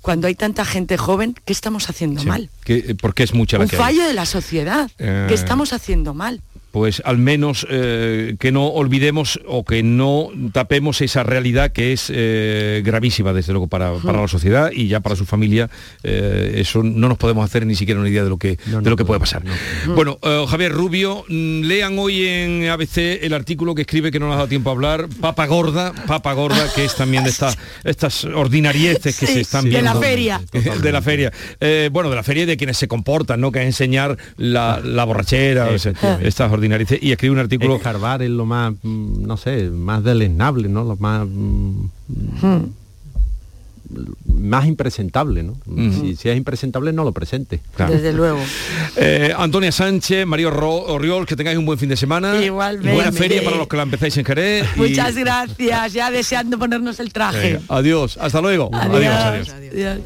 cuando hay tanta gente joven, ¿qué estamos haciendo mal? Que, porque es mucha Un fallo de la sociedad, ¿qué eh. estamos haciendo mal? Pues al menos eh, que no olvidemos o que no tapemos esa realidad que es eh, gravísima, desde luego, para, la sociedad y ya para su familia. Eh, eso no nos podemos hacer ni siquiera una idea de lo que, de lo que puede pasar. Bueno, Javier Rubio, mm, lean hoy en ABC el artículo que escribe que no nos ha dado tiempo a hablar, Papa Gorda, Papa Gorda, que es también de estas ordinarieces que se están viendo. De la feria. de la feria. bueno, de la feria y de quienes se comportan, ¿no? Que es enseñar la, borrachera, estas extraordinaria. Y escribe un artículo... Escarbar es lo más, mm, no sé, más deleznable, ¿no? Lo más... Mm, hmm más impresentable, ¿no? si, es impresentable, no lo presente. Desde luego. Eh, Antonia Sánchez, Mario Oriol, que tengáis un buen fin de semana. Igualmente. buena feria para los que la empezáis en Jerez. Muchas gracias, ya deseando ponernos el traje. adiós, hasta luego. adiós. adiós.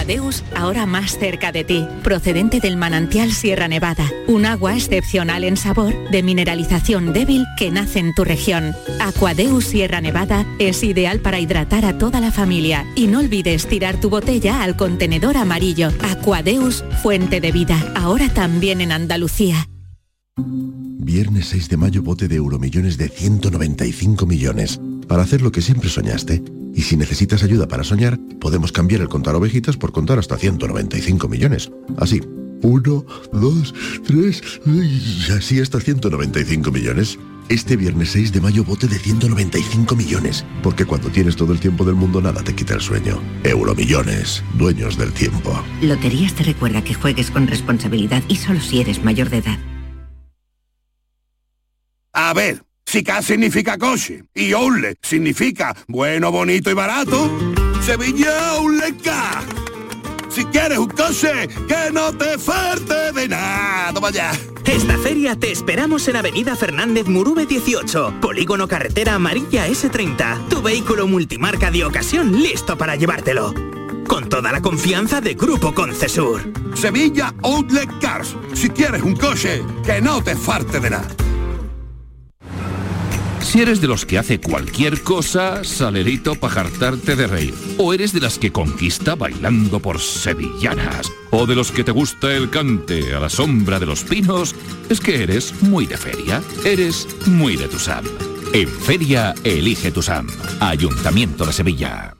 Aquadeus, ahora más cerca de ti, procedente del manantial Sierra Nevada, un agua excepcional en sabor, de mineralización débil que nace en tu región. Aquadeus Sierra Nevada es ideal para hidratar a toda la familia y no olvides tirar tu botella al contenedor amarillo. Aquadeus, fuente de vida, ahora también en Andalucía. Viernes 6 de mayo, bote de euromillones de 195 millones. Para hacer lo que siempre soñaste y si necesitas ayuda para soñar, podemos cambiar el contar ovejitas por contar hasta 195 millones. Así, uno, dos, tres, y así hasta 195 millones. Este viernes 6 de mayo bote de 195 millones, porque cuando tienes todo el tiempo del mundo nada te quita el sueño. Euromillones, dueños del tiempo. Loterías te recuerda que juegues con responsabilidad y solo si eres mayor de edad. A ver. Si significa coche y Oule significa bueno, bonito y barato, Sevilla Oule K. Si quieres un coche, que no te falte de nada. Vaya. Esta feria te esperamos en Avenida Fernández Murube 18, Polígono Carretera Amarilla S30. Tu vehículo multimarca de ocasión listo para llevártelo. Con toda la confianza de Grupo Concesur. Sevilla Outlet Cars. Si quieres un coche, que no te falte de nada. Si eres de los que hace cualquier cosa, salerito para jartarte de reír. O eres de las que conquista bailando por sevillanas. O de los que te gusta el cante a la sombra de los pinos. Es que eres muy de feria. Eres muy de Tusam. En feria, elige Tusam. Ayuntamiento de Sevilla.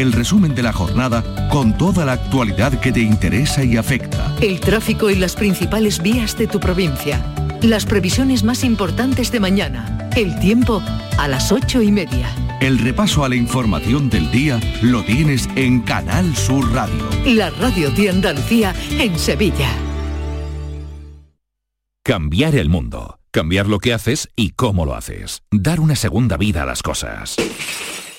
el resumen de la jornada con toda la actualidad que te interesa y afecta. El tráfico y las principales vías de tu provincia. Las previsiones más importantes de mañana. El tiempo a las ocho y media. El repaso a la información del día lo tienes en Canal Sur Radio. La radio de Andalucía en Sevilla. Cambiar el mundo. Cambiar lo que haces y cómo lo haces. Dar una segunda vida a las cosas.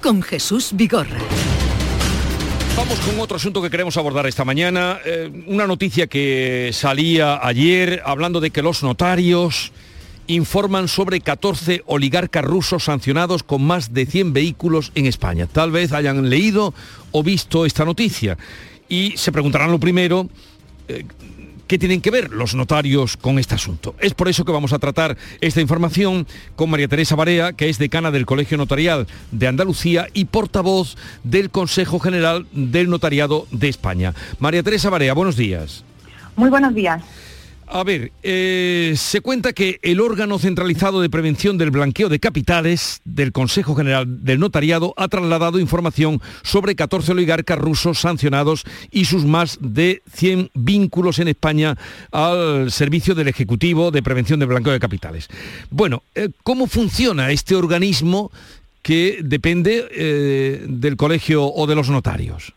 con Jesús Vigorra. Vamos con otro asunto que queremos abordar esta mañana. Eh, una noticia que salía ayer hablando de que los notarios informan sobre 14 oligarcas rusos sancionados con más de 100 vehículos en España. Tal vez hayan leído o visto esta noticia. Y se preguntarán lo primero, eh, ¿Qué tienen que ver los notarios con este asunto? Es por eso que vamos a tratar esta información con María Teresa Barea, que es decana del Colegio Notarial de Andalucía y portavoz del Consejo General del Notariado de España. María Teresa Barea, buenos días. Muy buenos días. A ver, eh, se cuenta que el órgano centralizado de prevención del blanqueo de capitales del Consejo General del Notariado ha trasladado información sobre 14 oligarcas rusos sancionados y sus más de 100 vínculos en España al servicio del Ejecutivo de Prevención del Blanqueo de Capitales. Bueno, eh, ¿cómo funciona este organismo que depende eh, del colegio o de los notarios?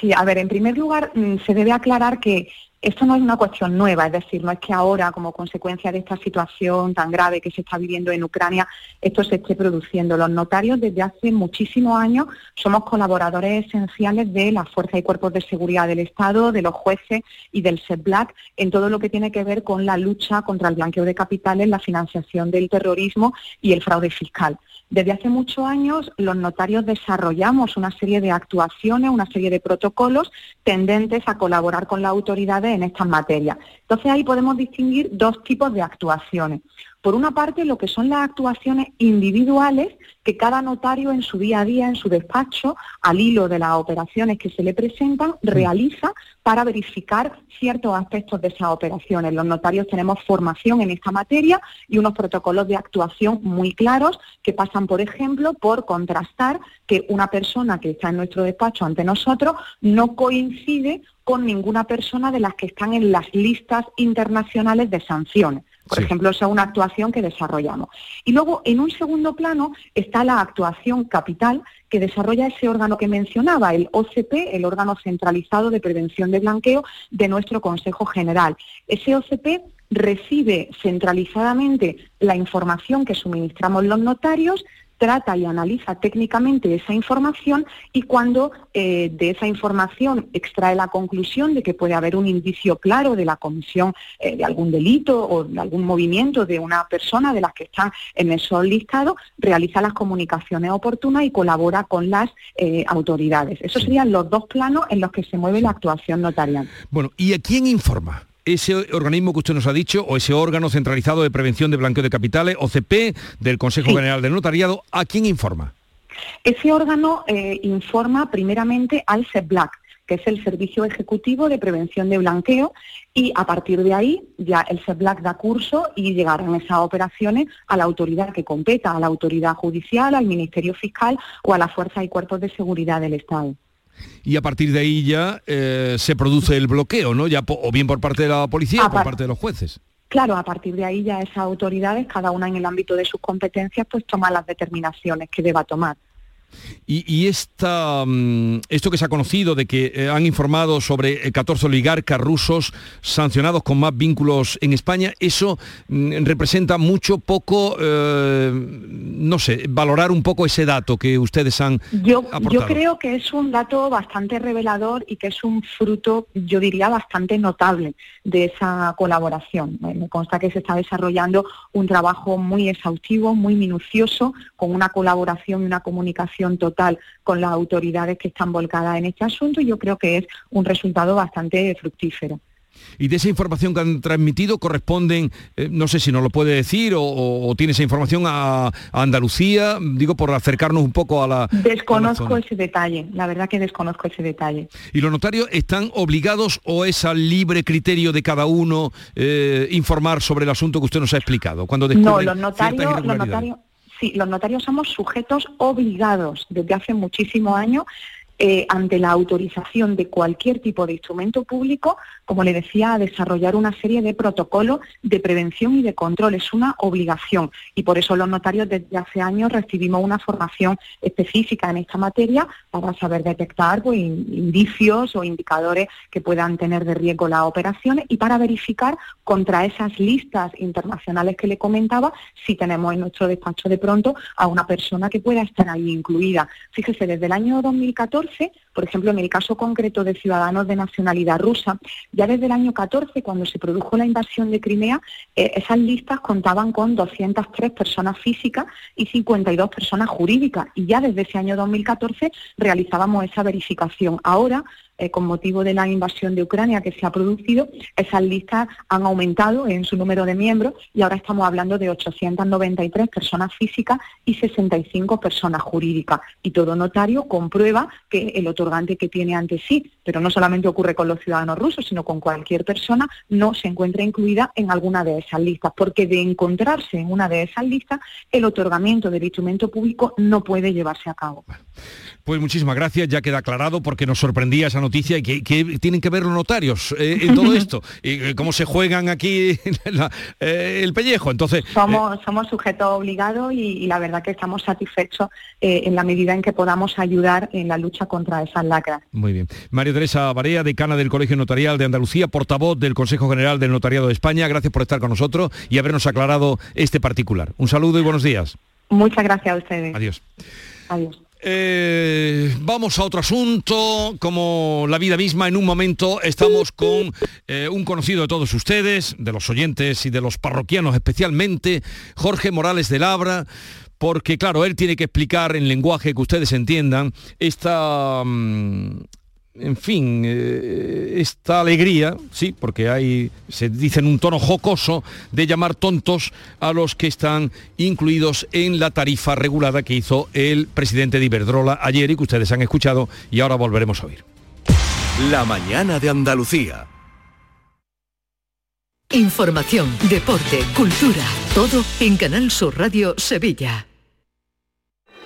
Sí, a ver, en primer lugar, mm, se debe aclarar que Esto no es una cuestión nueva, es decir, no es que ahora, como consecuencia de esta situación tan grave que se está viviendo en Ucrania, esto se esté produciendo. Los notarios desde hace muchísimos años somos colaboradores esenciales de las fuerzas y cuerpos de seguridad del Estado, de los jueces y del SEPBLAC en todo lo que tiene que ver con la lucha contra el blanqueo de capitales, la financiación del terrorismo y el fraude fiscal. Desde hace muchos años los notarios desarrollamos una serie de actuaciones, una serie de protocolos tendentes a colaborar con las autoridades en estas materias. Entonces ahí podemos distinguir dos tipos de actuaciones. Por una parte, lo que son las actuaciones individuales que cada notario en su día a día, en su despacho, al hilo de las operaciones que se le presentan, realiza para verificar ciertos aspectos de esas operaciones. Los notarios tenemos formación en esta materia y unos protocolos de actuación muy claros que pasan, por ejemplo, por contrastar que una persona que está en nuestro despacho ante nosotros no coincide con ninguna persona de las que están en las listas internacionales de sanciones. Por ejemplo, esa es una actuación que desarrollamos. Y luego, en un segundo plano, está la actuación capital que desarrolla ese órgano que mencionaba, el OCP, el órgano centralizado de prevención de blanqueo de nuestro Consejo General. Ese OCP recibe centralizadamente la información que suministramos los notarios, trata y analiza técnicamente esa información y cuando eh, de esa información extrae la conclusión de que puede haber un indicio claro de la comisión eh, de algún delito o de algún movimiento de una persona de las que están en esos listados, realiza las comunicaciones oportunas y colabora con las eh, autoridades. Esos serían los dos planos en los que se mueve la actuación notarial. Bueno, ¿y a quién informa? Ese organismo que usted nos ha dicho o ese órgano centralizado de prevención de blanqueo de capitales, OCP, del Consejo General del Notariado, ¿a quién informa? Ese órgano eh, informa primeramente al CEPLAC, que es el Servicio Ejecutivo de Prevención de Blanqueo, y a partir de ahí ya el CEPLAC da curso y llegarán esas operaciones a la autoridad que competa, a la autoridad judicial, al Ministerio Fiscal o a las fuerzas y cuerpos de seguridad del Estado y a partir de ahí ya eh, se produce el bloqueo, ¿no? Ya o bien por parte de la policía o por parte de los jueces. Claro, a partir de ahí ya esas autoridades, cada una en el ámbito de sus competencias, pues toman las determinaciones que deba tomar. Y, esta, mm, esto que se ha conocido de que eh, han informado sobre 14 eh, oligarcas rusos sancionados con más vínculos en España, eso mm, representa mucho, poco, eh, no sé, valorar un poco ese dato que ustedes han yo, Yo creo que es un dato bastante revelador y que es un fruto, yo diría, bastante notable de esa colaboración. Me consta que se está desarrollando un trabajo muy exhaustivo, muy minucioso, con una colaboración y una comunicación total con las autoridades que están volcadas en este asunto y yo creo que es un resultado bastante fructífero. Y de esa información que han transmitido corresponden, eh, no sé si nos lo puede decir o, tiene esa información a, Andalucía, digo por acercarnos un poco a la... Desconozco ese detalle, la verdad que desconozco ese detalle. ¿Y los notarios están obligados o es al libre criterio de cada uno eh, informar sobre el asunto que usted nos ha explicado? Cuando no, los notarios, los notarios Los notarios somos sujetos obligados desde hace muchísimos años eh, ante la autorización de cualquier tipo de instrumento público, como le decía, a desarrollar una serie de protocolos de prevención y de control. Es una obligación y por eso los notarios desde hace años recibimos una formación específica en esta materia para saber detectar pues, indicios o indicadores que puedan tener de riesgo las operaciones y para verificar contra esas listas internacionales que le comentaba si tenemos en nuestro despacho de pronto a una persona que pueda estar ahí incluida. Fíjese, desde el año 2014 por ejemplo, en el caso concreto de ciudadanos de nacionalidad rusa, ya desde el año 14, cuando se produjo la invasión de Crimea, eh, esas listas contaban con 203 personas físicas y 52 personas jurídicas. Y ya desde ese año 2014 realizábamos esa verificación. Ahora eh, con motivo de la invasión de Ucrania que se ha producido, esas listas han aumentado en su número de miembros y ahora estamos hablando de 893 personas físicas y 65 personas jurídicas. Y todo notario comprueba que el otorgante que tiene ante sí, pero no solamente ocurre con los ciudadanos rusos, sino con cualquier persona, no se encuentra incluida en alguna de esas listas, porque de encontrarse en una de esas listas, el otorgamiento del instrumento público no puede llevarse a cabo. Pues muchísimas gracias, ya queda aclarado porque nos sorprendía esa noticia y que, tienen que ver los notarios eh, en todo esto y eh, cómo se juegan aquí eh, el pellejo. Entonces somos somos sujetos obligados y, la verdad que estamos satisfechos en la medida en que podamos ayudar en la lucha contra esa esas lacras. Muy bien. María Teresa Barea, decana del Colegio Notarial de Andalucía, portavoz del Consejo General del Notariado de España, gracias por estar con nosotros y habernos aclarado este particular. Un saludo y buenos días. Muchas gracias a ustedes. Adiós. Adiós. Eh, vamos a otro asunto, como la vida misma. En un momento estamos con eh, un conocido de todos ustedes, de los oyentes y de los parroquianos especialmente, Jorge Morales de Labra, porque claro, él tiene que explicar en lenguaje que ustedes entiendan esta... En fin, eh, esta alegría, sí, porque hay, se dice en un tono jocoso, de llamar tontos a los que están incluidos en la tarifa regulada que hizo el presidente de Iberdrola ayer y que ustedes han escuchado y ahora volveremos a oír. La mañana de Andalucía. Información, deporte, cultura, todo en Canal Sur Radio Sevilla.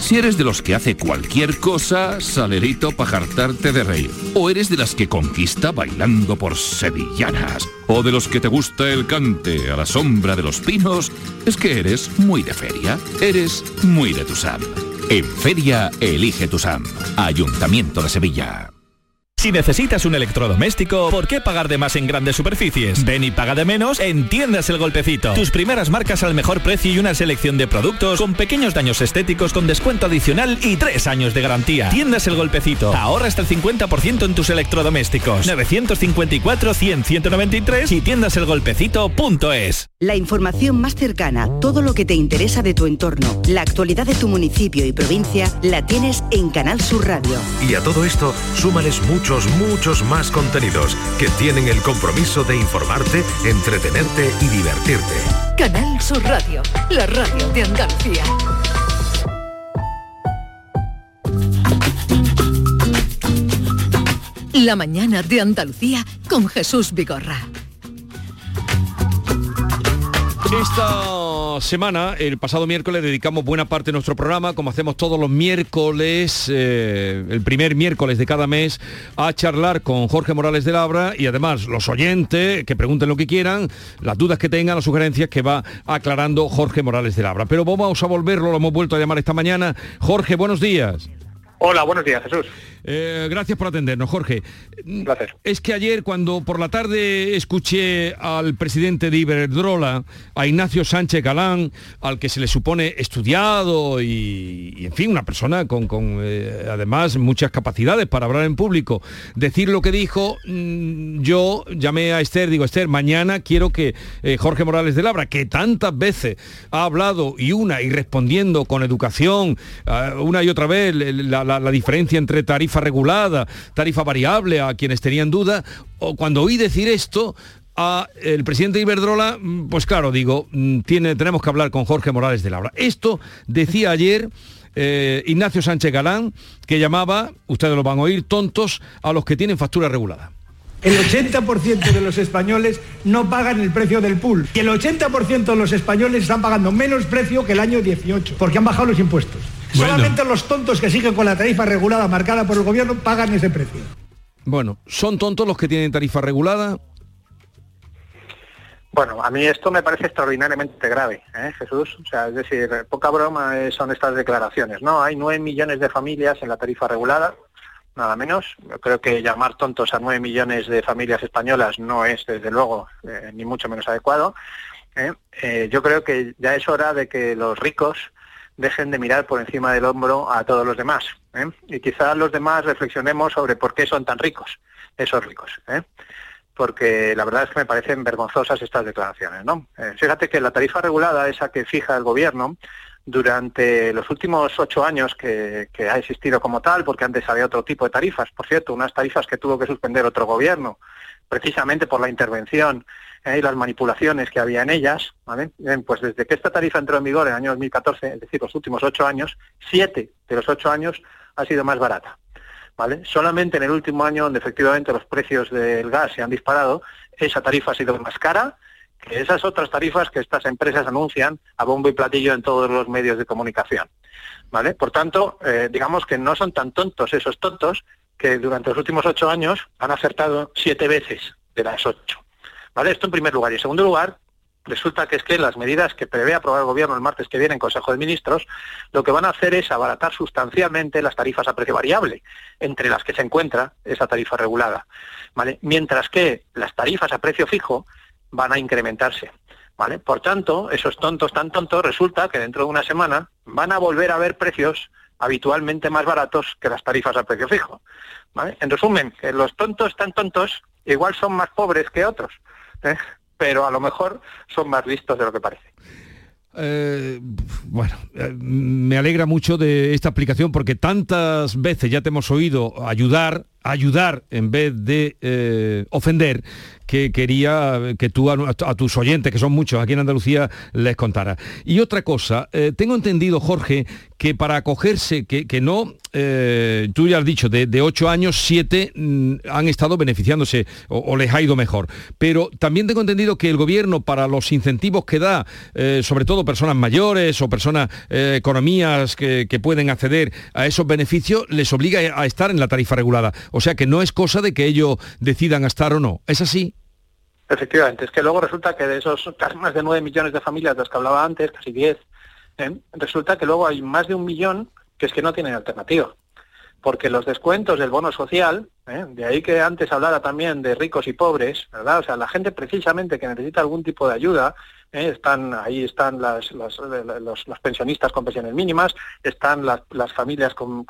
Si eres de los que hace cualquier cosa, salerito para jartarte de reír. O eres de las que conquista bailando por sevillanas. O de los que te gusta el cante a la sombra de los pinos, es que eres muy de feria. Eres muy de Tusam. En feria, elige Tusam. Ayuntamiento de Sevilla. Si necesitas un electrodoméstico, ¿por qué pagar de más en grandes superficies? Ven y paga de menos en Tiendas El Golpecito. Tus primeras marcas al mejor precio y una selección de productos con pequeños daños estéticos con descuento adicional y tres años de garantía. Tiendas El Golpecito. Ahorra hasta el 50% en tus electrodomésticos. 954-100-193 y tiendaselgolpecito.es. La información más cercana, todo lo que te interesa de tu entorno, la actualidad de tu municipio y provincia, la tienes en Canal Sur Radio. Y a todo esto, súmales mucho muchos, más contenidos que tienen el compromiso de informarte, entretenerte y divertirte. Canal Sur Radio, la radio de Andalucía. La mañana de Andalucía con Jesús Vigorra. Esta semana, el pasado miércoles, dedicamos buena parte de nuestro programa, como hacemos todos los miércoles, eh, el primer miércoles de cada mes, a charlar con Jorge Morales de Labra y además los oyentes que pregunten lo que quieran, las dudas que tengan, las sugerencias que va aclarando Jorge Morales de Labra. Pero vamos a volverlo, lo hemos vuelto a llamar esta mañana. Jorge, buenos días. Hola, buenos días, Jesús. Eh, gracias por atendernos, Jorge. Un placer. Es que ayer, cuando por la tarde escuché al presidente de Iberdrola, a Ignacio Sánchez Galán, al que se le supone estudiado y, y en fin, una persona con, con, eh, además muchas capacidades para hablar en público, decir lo que dijo, mm, yo llamé a Esther, digo, Esther, mañana quiero que eh, Jorge Morales de Labra, que tantas veces ha hablado y una, y respondiendo con educación, eh, una y otra vez, la, la, diferencia entre tarifa regulada, tarifa variable, a quienes tenían duda, o cuando oí decir esto, a el presidente de Iberdrola, mm, pues claro, digo, mm, tiene, tenemos que hablar con Jorge Morales de Labra. Esto decía ayer eh, Ignacio Sánchez Galán, que llamaba, ustedes lo van a oír, tontos a los que tienen factura regulada. El 80% de los españoles no pagan el precio del pool. Y el 80% de los españoles están pagando menos precio que el año 18, porque han bajado los impuestos. Bueno. Solamente los tontos que siguen con la tarifa regulada marcada por el gobierno pagan ese precio. Bueno, ¿son tontos los que tienen tarifa regulada? Bueno, a mí esto me parece extraordinariamente grave, ¿eh, Jesús. O sea, es decir, poca broma eh, son estas declaraciones, ¿no? Hay nueve millones de familias en la tarifa regulada, nada menos. Yo creo que llamar tontos a nueve millones de familias españolas no es, desde luego, eh, ni mucho menos adecuado. ¿eh? Eh, yo creo que ya es hora de que los ricos dejen de mirar por encima del hombro a todos los demás. ¿eh? Y quizás los demás reflexionemos sobre por qué son tan ricos, esos ricos. ¿eh? Porque la verdad es que me parecen vergonzosas estas declaraciones. ¿no? Eh, fíjate que la tarifa regulada, esa que fija el gobierno, durante los últimos ocho años que, que, ha existido como tal, porque antes había otro tipo de tarifas, por cierto, unas tarifas que tuvo que suspender otro gobierno, precisamente por la intervención eh, y las manipulaciones que había en ellas, ¿vale? Pues desde que esta tarifa entró en vigor en el año 2014, es decir, los últimos ocho años, siete de los ocho años ha sido más barata. ¿Vale? Solamente en el último año, donde efectivamente los precios del gas se han disparado, esa tarifa ha sido más cara que esas otras tarifas que estas empresas anuncian a bombo y platillo en todos los medios de comunicación. ¿Vale? Por tanto, eh, digamos que no son tan tontos esos tontos que durante los últimos ocho años han acertado siete veces de las ocho. ¿Vale? Esto en primer lugar. Y en segundo lugar, resulta que es que las medidas que prevé aprobar el Gobierno el martes que viene en Consejo de Ministros, lo que van a hacer es abaratar sustancialmente las tarifas a precio variable, entre las que se encuentra esa tarifa regulada. ¿vale? Mientras que las tarifas a precio fijo van a incrementarse. ¿vale? Por tanto, esos tontos tan tontos resulta que dentro de una semana van a volver a ver precios habitualmente más baratos que las tarifas a precio fijo. ¿vale? En resumen, los tontos tan tontos igual son más pobres que otros. ¿Eh? pero a lo mejor son más listos de lo que parece. Eh, bueno, eh, me alegra mucho de esta explicación porque tantas veces ya te hemos oído ayudar, ayudar en vez de ofender, que quería que tú a, tus oyentes, que son muchos aquí en Andalucía, les contara. Y otra cosa, tengo entendido, Jorge, que para acogerse, que, no, eh, tú ya has dicho, de, de ocho años, siete mm, han estado beneficiándose o, les ha ido mejor. Pero también tengo entendido que el gobierno, para los incentivos que da, eh, sobre todo personas mayores o personas, eh, economías que, pueden acceder a esos beneficios, les obliga a estar en la tarifa regulada. O sea que no es cosa de que ellos decidan estar o no. ¿Es así? Efectivamente, es que luego resulta que de esos casi más de nueve millones de familias de los que hablaba antes, casi diez, ¿eh? resulta que luego hay más de un millón que es que no tienen alternativa. Porque los descuentos del bono social, ¿eh? de ahí que antes hablara también de ricos y pobres, ¿verdad? O sea, la gente precisamente que necesita algún tipo de ayuda, ¿eh? están ahí están las, los, pensionistas con pensiones mínimas, están las, familias con,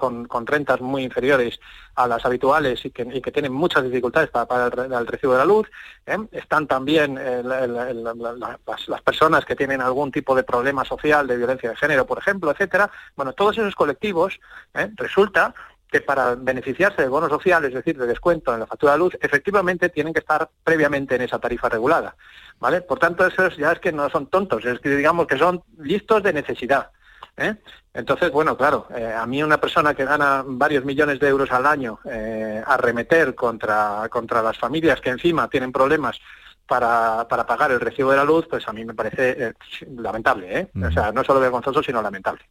rentas muy inferiores a las habituales y que, tienen muchas dificultades para pagar el, recibo de la luz, ¿eh? están también eh, las, personas que tienen algún tipo de problema social, de violencia de género, por ejemplo, etcétera. Bueno, todos esos colectivos resulta que para beneficiarse del bono social, es decir, de descuento en la factura de luz, efectivamente tienen que estar previamente en esa tarifa regulada. ¿vale? Por tanto, esos ya es que no son tontos, es que digamos que son listos de necesidad. ¿eh? Entonces, bueno, claro, eh, a mí una persona que gana varios millones de euros al año eh, arremeter contra, contra las familias que encima tienen problemas para, para, pagar el recibo de la luz, pues a mí me parece lamentable, ¿eh? O sea, no solo vergonzoso, sino lamentable.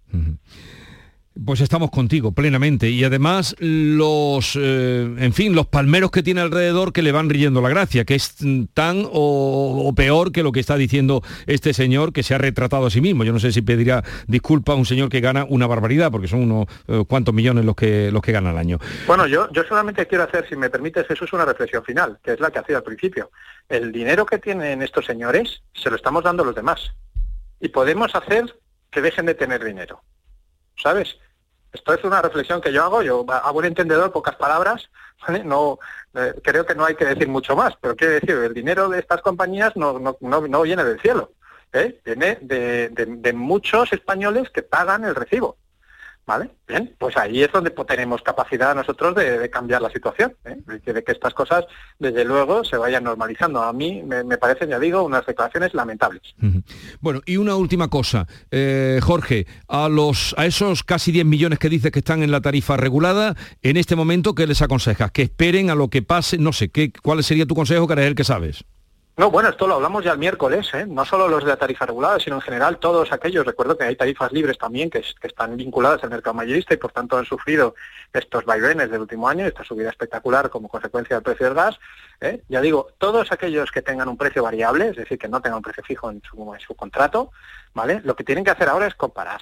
Pues estamos contigo plenamente y además los, eh, en fin, los palmeros que tiene alrededor que le van riendo la gracia, que es tan o, peor que lo que está diciendo este señor que se ha retratado a sí mismo. Yo no sé si pedirá disculpa a un señor que gana una barbaridad, porque son unos eh, cuantos millones los que los que gana al año. Bueno, yo, yo solamente quiero hacer, si me permites, eso es una reflexión final, que es la que hacía al principio. El dinero que tienen estos señores se lo estamos dando a los demás. Y podemos hacer que dejen de tener dinero. ¿Sabes? Esto es una reflexión que yo hago, yo hago un entendedor, pocas palabras, no eh, creo que no hay que decir mucho más, pero quiero decir, el dinero de estas compañías no, no, no, viene del cielo, ¿eh? viene de muchos españoles que pagan el recibo. ¿Vale? Bien, pues ahí es donde tenemos capacidad nosotros de, cambiar la situación, ¿eh? de, que, estas cosas, desde luego, se vayan normalizando. A mí me, parecen, ya digo, unas declaraciones lamentables. Bueno, y una última cosa, eh, Jorge, a, los, a esos casi 10 millones que dices que están en la tarifa regulada, en este momento, ¿qué les aconsejas? Que esperen a lo que pase, no sé, ¿qué, ¿cuál sería tu consejo, que eres el que sabes? No, bueno, esto lo hablamos ya el miércoles, ¿eh? no solo los de la tarifa regulada, sino en general todos aquellos. Recuerdo que hay tarifas libres también que, están vinculadas al mercado mayorista y por tanto han sufrido estos vaivenes del último año, esta subida espectacular como consecuencia del precio del gas. ¿eh? Ya digo, todos aquellos que tengan un precio variable, es decir, que no tengan un precio fijo en su, contrato, ¿vale? Lo que tienen que hacer ahora es comparar.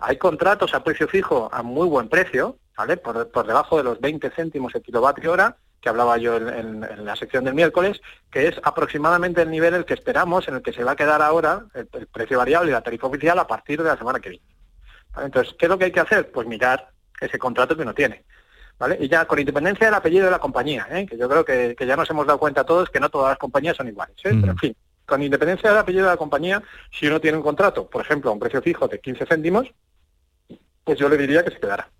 Hay contratos a precio fijo a muy buen precio, ¿vale? Por, por debajo de los 20 céntimos el kilovatio hora, que hablaba yo en, la sección del miércoles, que es aproximadamente el nivel en el que esperamos, en el que se va a quedar ahora el, precio variable y la tarifa oficial a partir de la semana que viene. Entonces, ¿qué es lo que hay que hacer? Pues mirar ese contrato que uno tiene. ¿Vale? Y ya con independencia del apellido de la compañía, ¿eh? que yo creo que, ya nos hemos dado cuenta todos que no todas las compañías son iguales. ¿eh? Pero en fin, con independencia del apellido de la compañía, si uno tiene un contrato, por ejemplo, a un precio fijo de 15 céntimos, pues yo le diría que se quedara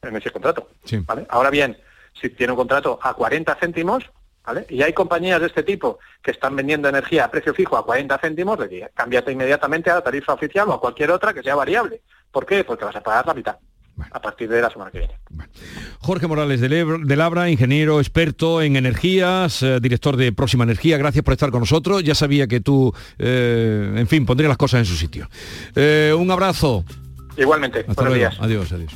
en ese contrato. ¿vale? Ahora bien, si tiene un contrato a 40 céntimos, ¿vale? Y hay compañías de este tipo que están vendiendo energía a precio fijo a 40 céntimos, le cámbiate inmediatamente a la tarifa oficial o a cualquier otra que sea variable. ¿Por qué? Porque vas a pagar la mitad. a partir de la semana que viene. Jorge Morales de, Labra, ingeniero experto en energías, eh, director de Próxima Energía, gracias por estar con nosotros. Ya sabía que tú, eh, en fin, pondría las cosas en su sitio. Eh, un abrazo. Igualmente, Hasta buenos luego. días. Adiós, adiós.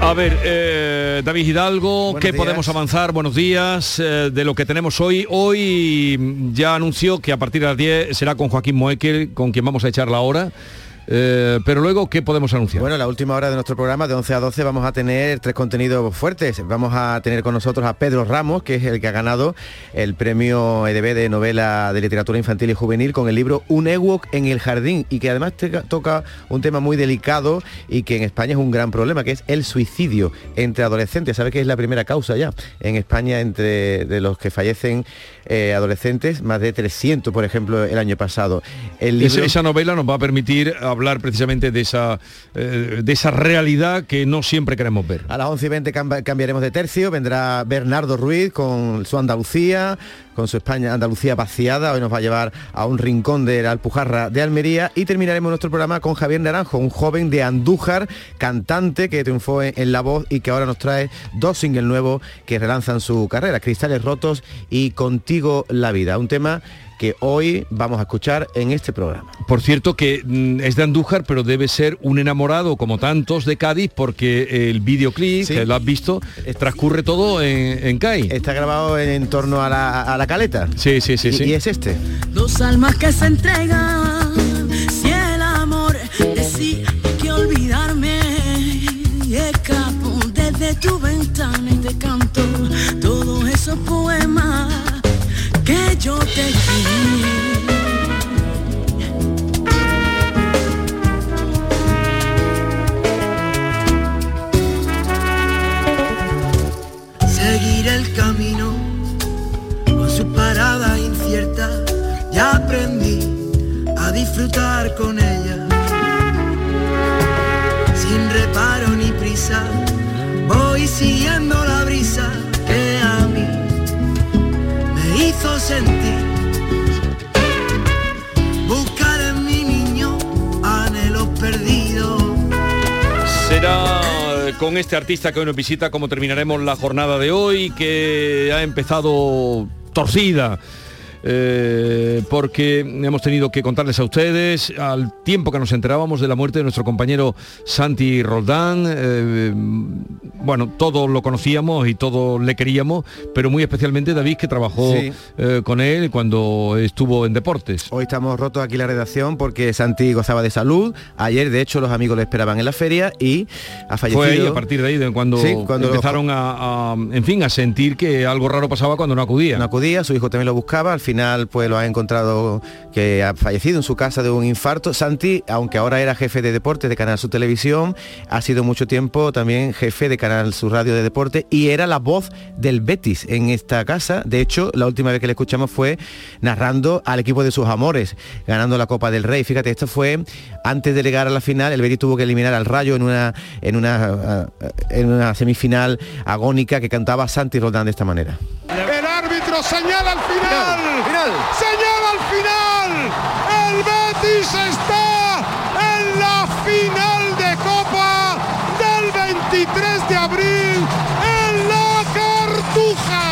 A ver, eh, David Hidalgo, ¿qué días. podemos avanzar? Buenos días. eh, de lo que tenemos hoy. Hoy ya anunció que a partir de las 10 será con Joaquín Moekel, con quien vamos a echar la hora. Eh, pero luego, ¿qué podemos anunciar? Bueno, la última hora de nuestro programa, de 11 a 12, vamos a tener tres contenidos fuertes. Vamos a tener con nosotros a Pedro Ramos, que es el que ha ganado el premio EDB de novela de literatura infantil y juvenil con el libro Un Ewok en el jardín y que además toca un tema muy delicado y que en España es un gran problema, que es el suicidio entre adolescentes. Sabe que es la primera causa ya en España entre de los que fallecen eh, adolescentes, más de 300, por ejemplo, el año pasado. El Esa- libro... Esa novela nos va a permitir hablar precisamente de esa, eh, de esa realidad que no siempre queremos ver. A las 11 y 20 camba- cambiaremos de tercio, vendrá Bernardo Ruiz con su Andalucía, con su España Andalucía vaciada, hoy nos va a llevar a un rincón de la Alpujarra de Almería y terminaremos nuestro programa con Javier Naranjo, un joven de Andújar, cantante que triunfó en, en La Voz y que ahora nos trae dos singles nuevos que relanzan su carrera, Cristales Rotos y Contigo la Vida, un tema que hoy vamos a escuchar en este programa. Por cierto que mm, es de Andújar, pero debe ser un enamorado como tantos de Cádiz, porque el videoclip, Sí. que lo has visto, transcurre todo en, en CAI. Está grabado en, en torno a la, a la caleta. Sí, sí, sí, Y- sí. y es este. Dos almas que se entregan, si el amor decide que olvidarme, y escapo desde tu ventana y te canto todos esos poemas que yo te escribí. seguir el camino con su parada incierta. Ya aprendí a disfrutar con ella. Sin reparo ni prisa, voy siguiendo Será con este artista que hoy nos visita como terminaremos la jornada de hoy, que ha empezado torcida. Eh, porque hemos tenido que contarles a ustedes al tiempo que nos enterábamos de la muerte de nuestro compañero Santi Roldán. eh, bueno, todos lo conocíamos y todos le queríamos, pero muy especialmente David que trabajó Sí. eh, con él cuando estuvo en deportes. Hoy estamos rotos aquí la redacción porque Santi gozaba de salud. Ayer, de hecho, los amigos le esperaban en la feria y ha fallecido. Fue ahí a partir de ahí de cuando, Sí, cuando- empezaron a, a, en fin, a sentir que algo raro pasaba cuando no acudía. No acudía, su hijo también lo buscaba, al final pues lo ha encontrado que ha fallecido en su casa de un infarto. Santi, aunque ahora era jefe de deportes de Canal Sur Televisión, ha sido mucho tiempo también jefe de Canal Sur Radio de Deporte y era la voz del Betis en esta casa. De hecho, la última vez que le escuchamos fue narrando al equipo de sus amores, ganando la Copa del Rey. Fíjate, esto fue antes de llegar a la final, el Betis tuvo que eliminar al Rayo en una, en una, en una semifinal agónica que cantaba Santi Roldán de esta manera. El árbitro señala al final. Señala al final. El Betis está en la final de Copa del 23 de abril en la Cartuja.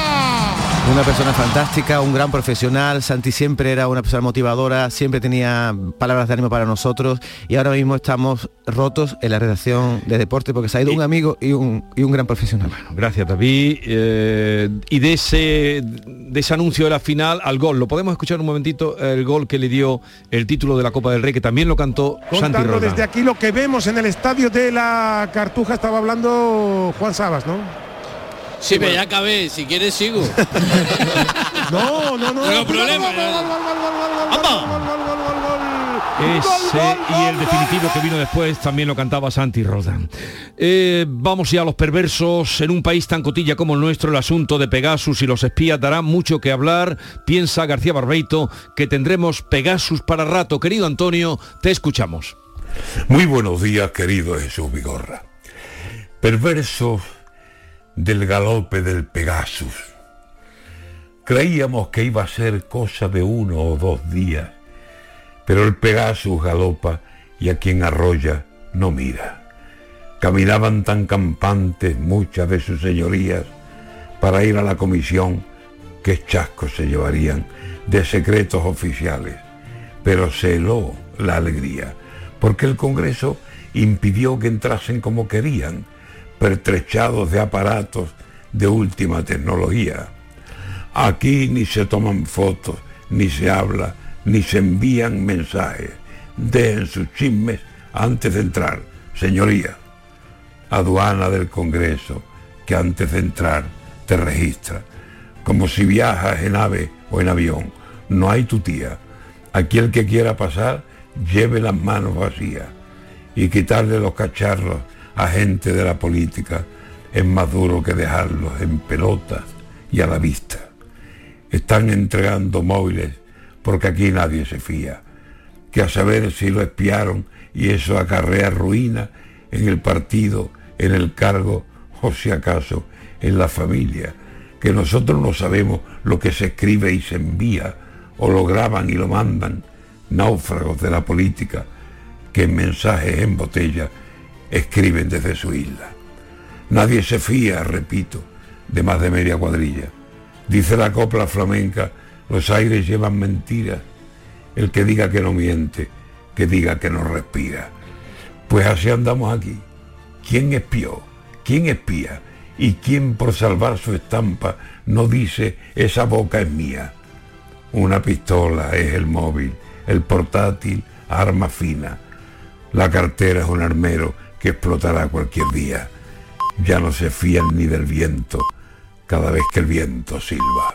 Una persona fantástica, un gran profesional. Santi siempre era una persona motivadora, siempre tenía palabras de ánimo para nosotros y ahora mismo estamos rotos en la redacción de deporte porque se ha ido un amigo y un, y un gran profesional. Gracias David. Eh, y de ese, de ese anuncio de la final al gol, ¿lo podemos escuchar un momentito? El gol que le dio el título de la Copa del Rey, que también lo cantó Santi Contando Roldán. desde aquí lo que vemos en el estadio de la Cartuja, estaba hablando Juan Sabas, ¿no? Sí, pero ya acabé, si quieres sigo. No, no, no. No problema. Ese y el definitivo que vino después también lo cantaba Santi Roldán. Eh, vamos ya a los perversos. En un país tan cotilla como el nuestro, el asunto de Pegasus y los espías dará mucho que hablar. Piensa García Barbeito que tendremos Pegasus para rato. Querido Antonio, te escuchamos. Muy buenos días, querido Jesús Vigorra. Perverso del galope del Pegasus. Creíamos que iba a ser cosa de uno o dos días, pero el Pegasus galopa y a quien arrolla no mira. Caminaban tan campantes muchas de sus señorías para ir a la comisión que chascos se llevarían de secretos oficiales, pero se heló la alegría, porque el Congreso impidió que entrasen como querían, pertrechados de aparatos de última tecnología. Aquí ni se toman fotos, ni se habla, ni se envían mensajes. Dejen sus chismes antes de entrar, señoría. Aduana del Congreso, que antes de entrar te registra, como si viajas en ave o en avión. No hay tu tía. Aquí el que quiera pasar, lleve las manos vacías y quitarle los cacharros a gente de la política es más duro que dejarlos en pelotas y a la vista. Están entregando móviles porque aquí nadie se fía, que a saber si lo espiaron y eso acarrea ruina en el partido, en el cargo o si acaso en la familia, que nosotros no sabemos lo que se escribe y se envía, o lo graban y lo mandan, náufragos de la política, que en mensajes en botella escriben desde su isla. Nadie se fía, repito, de más de media cuadrilla. Dice la copla flamenca, los aires llevan mentiras. El que diga que no miente, que diga que no respira. Pues así andamos aquí. ¿Quién espió? ¿Quién espía? ¿Y quién por salvar su estampa no dice esa boca es mía? Una pistola es el móvil, el portátil, arma fina. La cartera es un armero que explotará cualquier día. Ya no se fían ni del viento cada vez que el viento silba.